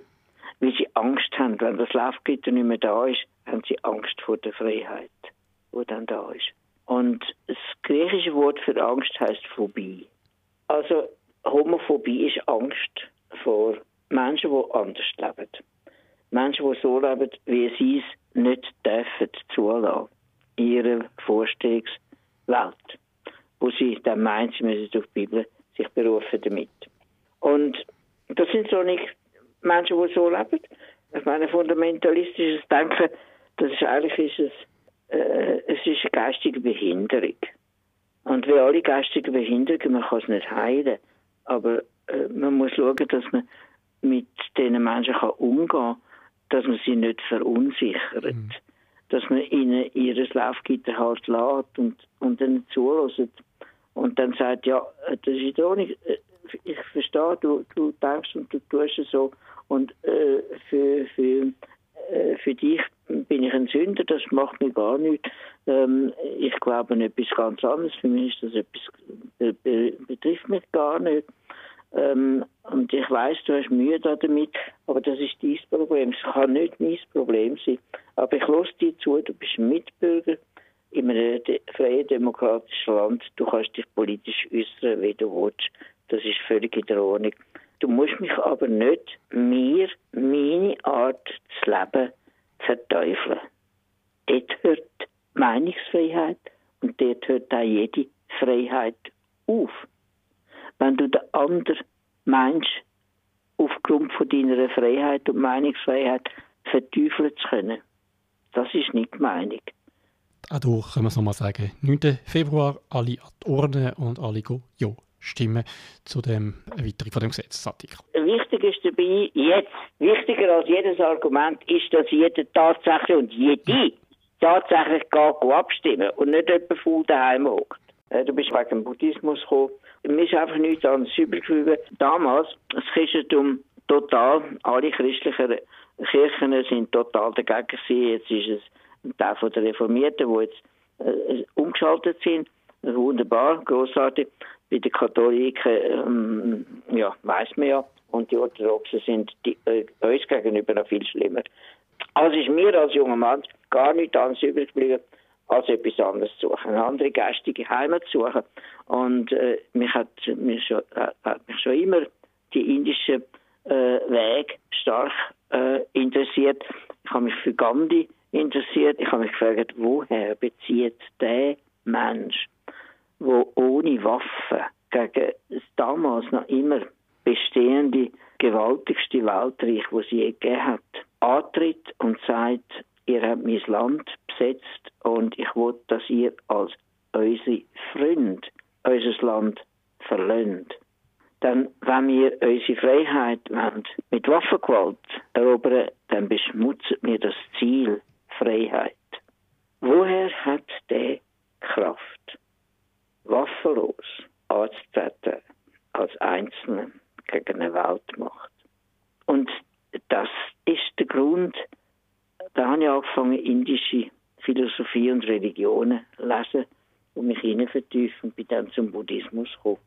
Weil sie Angst haben, wenn das Laufgitter nicht mehr da ist, haben sie Angst vor der Freiheit, die dann da ist. Und das griechische Wort für Angst heißt Phobie. Also Homophobie ist Angst vor Menschen, die anders leben. Menschen, die so leben, wie sie es nicht dürfen zulassen in ihrer Vorstellungswelt wo sie dann meint, sie müssen durch die Bibel sich berufen damit. Und das sind so nicht Menschen, die so leben. Ich meine, fundamentalistisches Denken, das ist eigentlich ist es, äh, es ist eine geistige Behinderung. Und wie alle geistigen Behinderungen, man kann es nicht heilen, aber äh, man muss schauen, dass man mit diesen Menschen kann umgehen kann, dass man sie nicht verunsichert. Mhm. Dass man ihnen ihr Laufgitter halt lässt und, und dann zulässt und dann sagt, ja, das ist doch nicht, äh, ich verstehe, du, du denkst und du tust es so und äh, für, für, äh, für dich bin ich ein Sünder, das macht mir gar nichts. Ähm, ich glaube an etwas ganz anderes, für mich ist das etwas, äh, betrifft mich gar nicht. Ähm, und ich weiß, du hast Mühe damit, aber das ist dein Problem. Es kann nicht mein Problem sein. Aber ich lasse dir zu, du bist ein Mitbürger in einem freien demokratischen Land, du kannst dich politisch äußern, wie du willst. Das ist völlig in der Ordnung. Du musst mich aber nicht mir, meine Art zu leben, verteufeln. Dort hört Meinungsfreiheit und dort hört auch jede Freiheit auf. Wenn du den anderen meinst, aufgrund von deiner Freiheit und Meinungsfreiheit verteufeln zu können, das ist nicht die Meinung. Auch hier können wir es nochmal sagen. 9. Februar, alle an die Urne und alle gehen Ja stimmen zu dem Erweiterung von dem Gesetzesartikel. Wichtig ist dabei jetzt, wichtiger als jedes Argument ist, dass jeder tatsächlich und jede tatsächlich geht abstimmen und nicht jemand faul daheim hockt. Äh, du bist wegen dem Buddhismus gekommen. Mir ist einfach nichts anderes übrig Damals, das Christentum total, alle christlichen Kirchen sind total dagegen gewesen. Jetzt ist es ein Teil von der Reformierten, die jetzt äh, umgeschaltet sind. Wunderbar, großartig. Bei den Katholiken, ähm, ja, weiß man ja. Und die Orthodoxen sind die, äh, uns gegenüber noch viel schlimmer. Also ist mir als junger Mann gar nichts anderes übrig geblieben, als etwas anderes zu suchen, eine andere geistige Heimat zu suchen. Und äh, mich hat mich schon, äh, hat mich schon immer die indische äh, Weg stark äh, interessiert. Ich habe mich für Gandhi interessiert. Ich habe mich gefragt, woher bezieht der Mensch, wo ohne Waffe gegen das damals noch immer bestehende gewaltigste Weltreich, wo sie je gegeben hat, antritt und sagt, ihr habt mein Land besetzt und ich will, dass ihr als unsere Freund unser Land verlöhnt. Dann, wenn wir unsere Freiheit wollen, mit Waffengewalt erobern, dann beschmutzen wir das Ziel Freiheit. Woher hat der Kraft, waffenlos anzutreten als Einzelne gegen eine Weltmacht? Und das ist der Grund, da habe ich angefangen, indische Philosophie und Religionen zu lesen und mich hinein vertiefen und bin dann zum Buddhismus gekommen.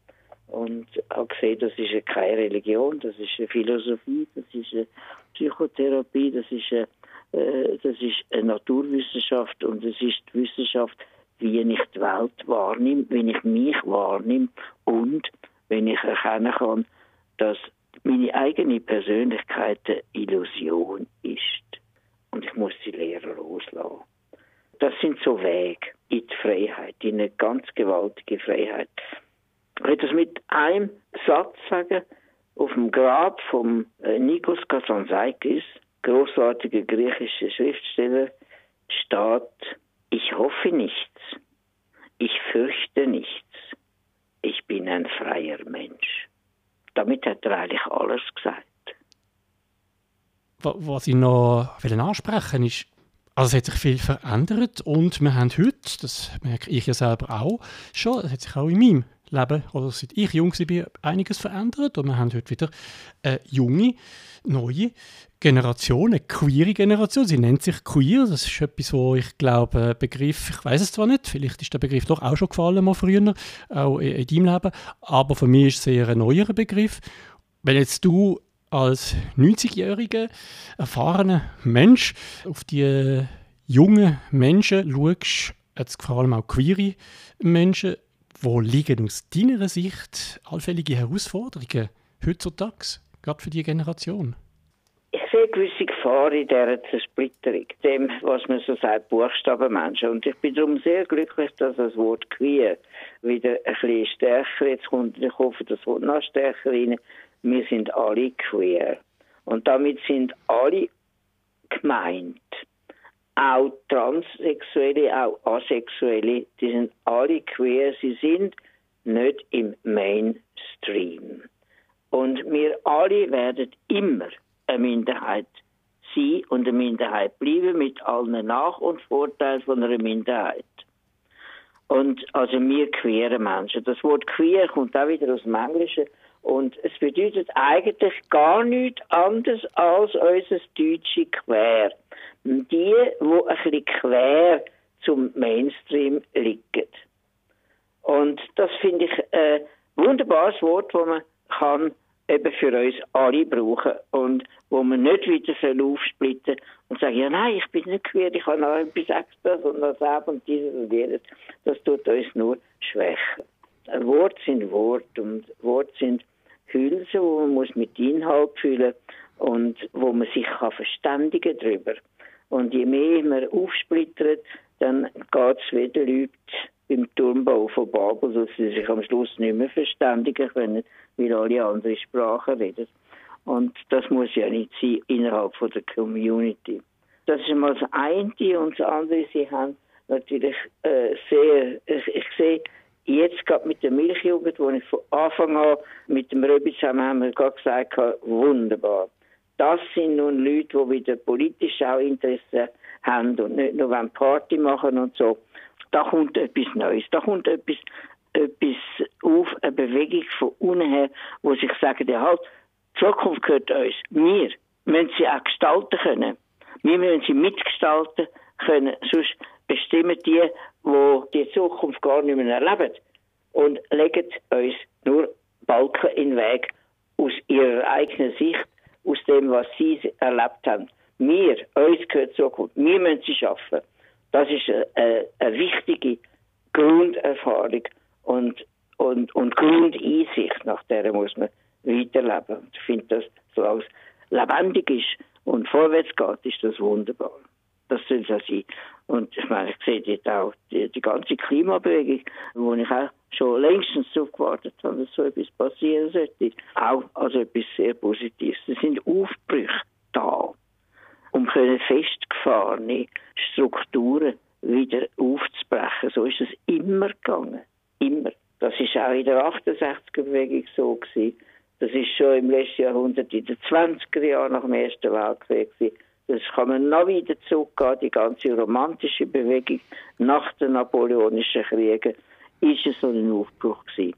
Und habe gesehen, das ist keine Religion, das ist eine Philosophie, das ist eine Psychotherapie, das ist eine, äh, das ist eine Naturwissenschaft und es ist die Wissenschaft, wie ich die Welt wahrnehme, wie ich mich wahrnehme und wenn ich erkennen kann, dass meine eigene Persönlichkeit eine Illusion ist und ich muss die Lehrer loslassen. Das sind so Wege in die Freiheit, in eine ganz gewaltige Freiheit. Ich will das mit einem Satz sagen. Auf dem Grab von äh, Nikos Kazantzakis, großartiger griechischer Schriftsteller, steht, ich hoffe nichts, ich fürchte nichts, ich bin ein freier Mensch. Damit hat er eigentlich alles gesagt. Was ich noch ansprechen ist, also es hat sich viel verändert und wir haben heute, das merke ich ja selber auch schon, es hat sich auch in meinem Leben, oder seit ich jung war, einiges verändert und wir haben heute wieder eine junge, neue Generation, eine queere Generation. Sie nennt sich queer, das ist etwas, wo ich glaube, Begriff, ich weiß es zwar nicht, vielleicht ist der Begriff doch auch schon gefallen, mal früher, auch in, in deinem Leben, aber für mich ist es eher ein neuerer Begriff. Wenn jetzt du als 90-jähriger, erfahrener Mensch auf die jungen Menschen schaust, jetzt vor allem auch queere Menschen, wo liegen aus deiner Sicht allfällige Herausforderungen heutzutage, gerade für die Generation? Ich sehe gewisse Gefahr in dieser Zersplitterung, dem, was man so sagt, Buchstabenmenschen. Und ich bin darum sehr glücklich, dass das Wort queer wieder ein bisschen stärker jetzt kommt. Ich hoffe, das wird noch stärker rein wir sind alle queer. Und damit sind alle gemeint. Auch Transsexuelle, auch Asexuelle, die sind alle queer. Sie sind nicht im Mainstream. Und wir alle werden immer eine Minderheit sein und eine Minderheit bleiben mit allen Nach- und Vorteilen von einer Minderheit. Und also wir queere Menschen. Das Wort queer kommt auch wieder aus dem Englischen und es bedeutet eigentlich gar nichts anderes als unser deutsche Quer. Die, die ein bisschen quer zum Mainstream liegen. Und das finde ich ein wunderbares Wort, das man kann eben für uns alle brauchen und wo man nicht wieder aufsplitten und sagen, ja nein, ich bin nicht queer, ich habe noch etwas extra und das und dieses und jenes. Das tut uns nur schwächer. Wort sind Wort und Wort sind Hülse, wo man muss mit Inhalt füllen und wo man sich kann verständigen darüber. Und je mehr man aufsplittert, dann geht es wieder Leute beim Turmbau von Babel, dass sie sich am Schluss nicht mehr verständigen können, weil alle andere Sprachen reden. Und das muss ja nicht sein innerhalb von der Community. Das ist mal das eine und das andere, sie haben natürlich äh, sehr, ich, ich sehe Jetzt gerade mit der Milchjugend, wo ich von Anfang an mit dem Röbi zusammen haben wir gerade gesagt wunderbar. Das sind nun Leute, die wieder politisch auch Interesse haben und nicht nur Party machen und so. Da kommt etwas Neues, da kommt etwas, etwas auf, eine Bewegung von unten her, wo sich sagen, ja halt, die Zukunft gehört uns. Wir müssen sie auch gestalten können. Wir müssen sie mitgestalten können, sonst bestimmen die, die die Zukunft gar nicht mehr erleben und legen uns nur Balken in den Weg aus ihrer eigenen Sicht, aus dem, was sie erlebt haben. Wir, uns gehört die Zukunft, wir müssen sie schaffen. Das ist eine, eine wichtige Grunderfahrung und, und, und Grundeinsicht, nach der muss man weiterleben. Ich finde, dass solange es lebendig ist und vorwärts geht, ist das wunderbar. Das soll so sein. Und ich meine, ich sehe dort auch die, die ganze Klimabewegung, wo ich auch schon längstens darauf gewartet habe, dass so etwas passieren sollte, auch als etwas sehr Positives. Es sind Aufbrüche da, um können festgefahrene Strukturen wieder aufzubrechen. So ist es immer gegangen. Immer. Das ist auch in der 68er-Bewegung so gewesen. Das ist schon im letzten Jahrhundert, in den 20er Jahren nach dem Ersten Weltkrieg gewesen. Das kann man noch wieder zurückgehen, die ganze romantische Bewegung nach den napoleonischen Kriegen ist es so ein Aufbruch gewesen.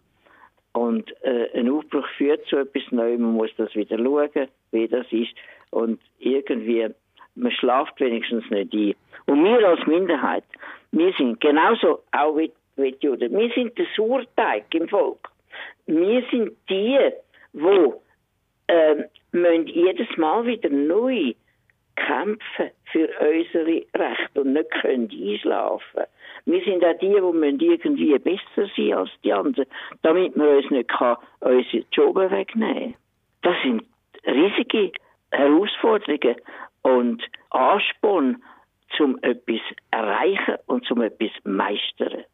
Und äh, ein Aufbruch führt zu etwas Neuem, man muss das wieder schauen, wie das ist. Und irgendwie, man schlaft wenigstens nicht ein. Und wir als Minderheit, wir sind genauso auch wie, wie die Juden, wir sind der Surteig im Volk. Wir sind die, die äh, jedes Mal wieder neu kämpfen für unsere Rechte und nicht können einschlafen. Wir sind auch die, die irgendwie besser sein als die anderen, damit man uns nicht unsere Job wegnehmen Das sind riesige Herausforderungen und Ansporn, um etwas erreichen und um etwas meistern.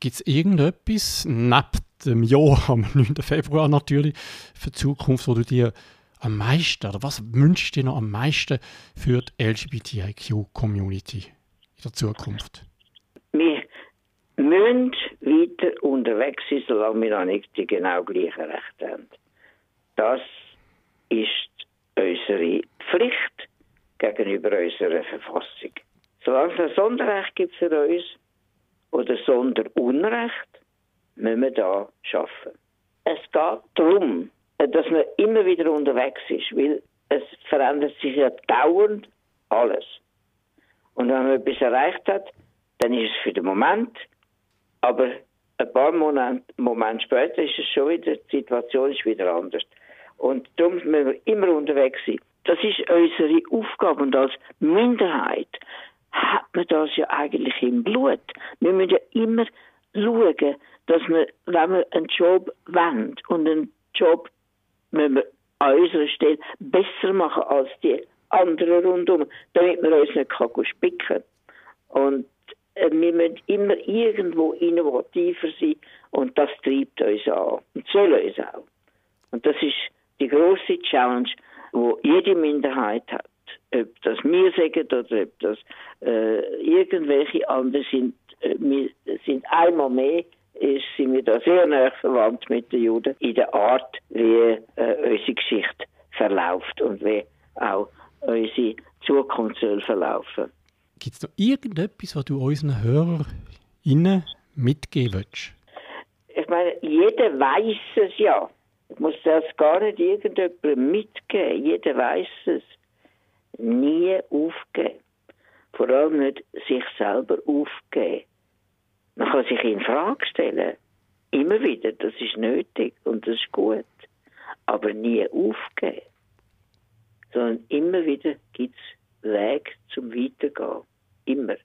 Gibt es irgendetwas, neben dem Jahr am 9. Februar natürlich, für die Zukunft, wo du dir am meisten, oder was wünschst du dir noch am meisten für die LGBTIQ-Community in der Zukunft? Wir müssen weiter unterwegs sein, solange wir noch nicht die genau gleichen Rechte haben. Das ist unsere Pflicht gegenüber unserer Verfassung. Solange es ein Sonderrecht gibt für uns oder Sonderunrecht, müssen wir da schaffen. Es geht darum, dass man immer wieder unterwegs ist, weil es verändert sich ja dauernd alles. Und wenn man etwas erreicht hat, dann ist es für den Moment, aber ein paar Monate, Momente später ist es schon wieder, die Situation ist wieder anders. Und darum müssen wir immer unterwegs sein. Das ist unsere Aufgabe und als Minderheit hat man das ja eigentlich im Blut. Wir müssen ja immer schauen, dass wir, wenn wir einen Job wollen und einen Job müssen wir an unserer Stelle besser machen als die anderen rundum, damit wir uns nicht spicken kann. Und äh, wir müssen immer irgendwo innovativer sein und das treibt uns an und soll uns auch. Und das ist die große Challenge, wo jede Minderheit hat. Ob das wir sagen oder ob das äh, irgendwelche andere sind, äh, wir sind einmal mehr ist, sind wir da sehr nah verwandt mit den Juden in der Art, wie äh, unsere Geschichte verläuft und wie auch unsere Zukunft soll verlaufen. Gibt es noch irgendetwas, was du unseren HörerInnen mitgeben willst? Ich meine, jeder weiß es ja. Ich muss das gar nicht irgendjemandem mitgeben. Jeder weiß es. Nie aufgeben. Vor allem nicht sich selber aufgeben. Man kann sich in Frage stellen. Immer wieder. Das ist nötig und das ist gut. Aber nie aufgeben. Sondern immer wieder gibt es Weg zum Weitergehen. Immer.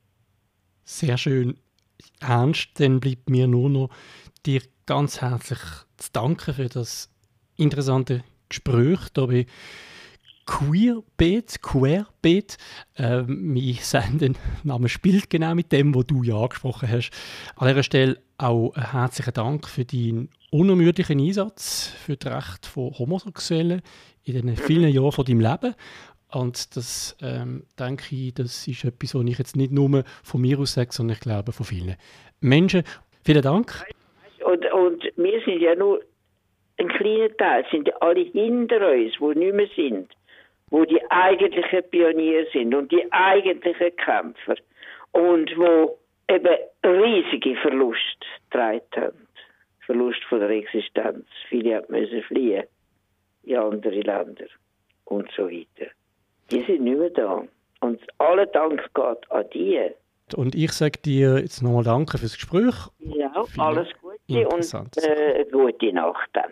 Sehr schön. Ernst, dann bleibt mir nur noch dir ganz herzlich zu danken für das interessante Gespräch hier bei Queerbeat, Queerbeat. Äh, mein Sendenname spielt genau mit dem, was du ja angesprochen hast. An dieser Stelle auch herzlichen Dank für deinen unermüdlichen Einsatz für das Recht von Homosexuellen in den vielen Jahren von deinem Leben. Und das ähm, denke ich, das ist etwas, was ich jetzt nicht nur von mir aus sage, sondern ich glaube von vielen Menschen. Vielen Dank. Und, und wir sind ja nur ein kleiner Teil, sind ja alle hinter uns, die nicht mehr sind wo die eigentlichen Pioniere sind und die eigentlichen Kämpfer und wo eben riesige Verluste getragen haben. Verlust von der Existenz. Viele müssen fliehen in andere Länder und so weiter. Die sind nicht mehr da. Und alle Dank geht an die. Und ich sage dir jetzt nochmal Danke fürs Gespräch. Ja, alles Gute und äh, gute Nacht dann.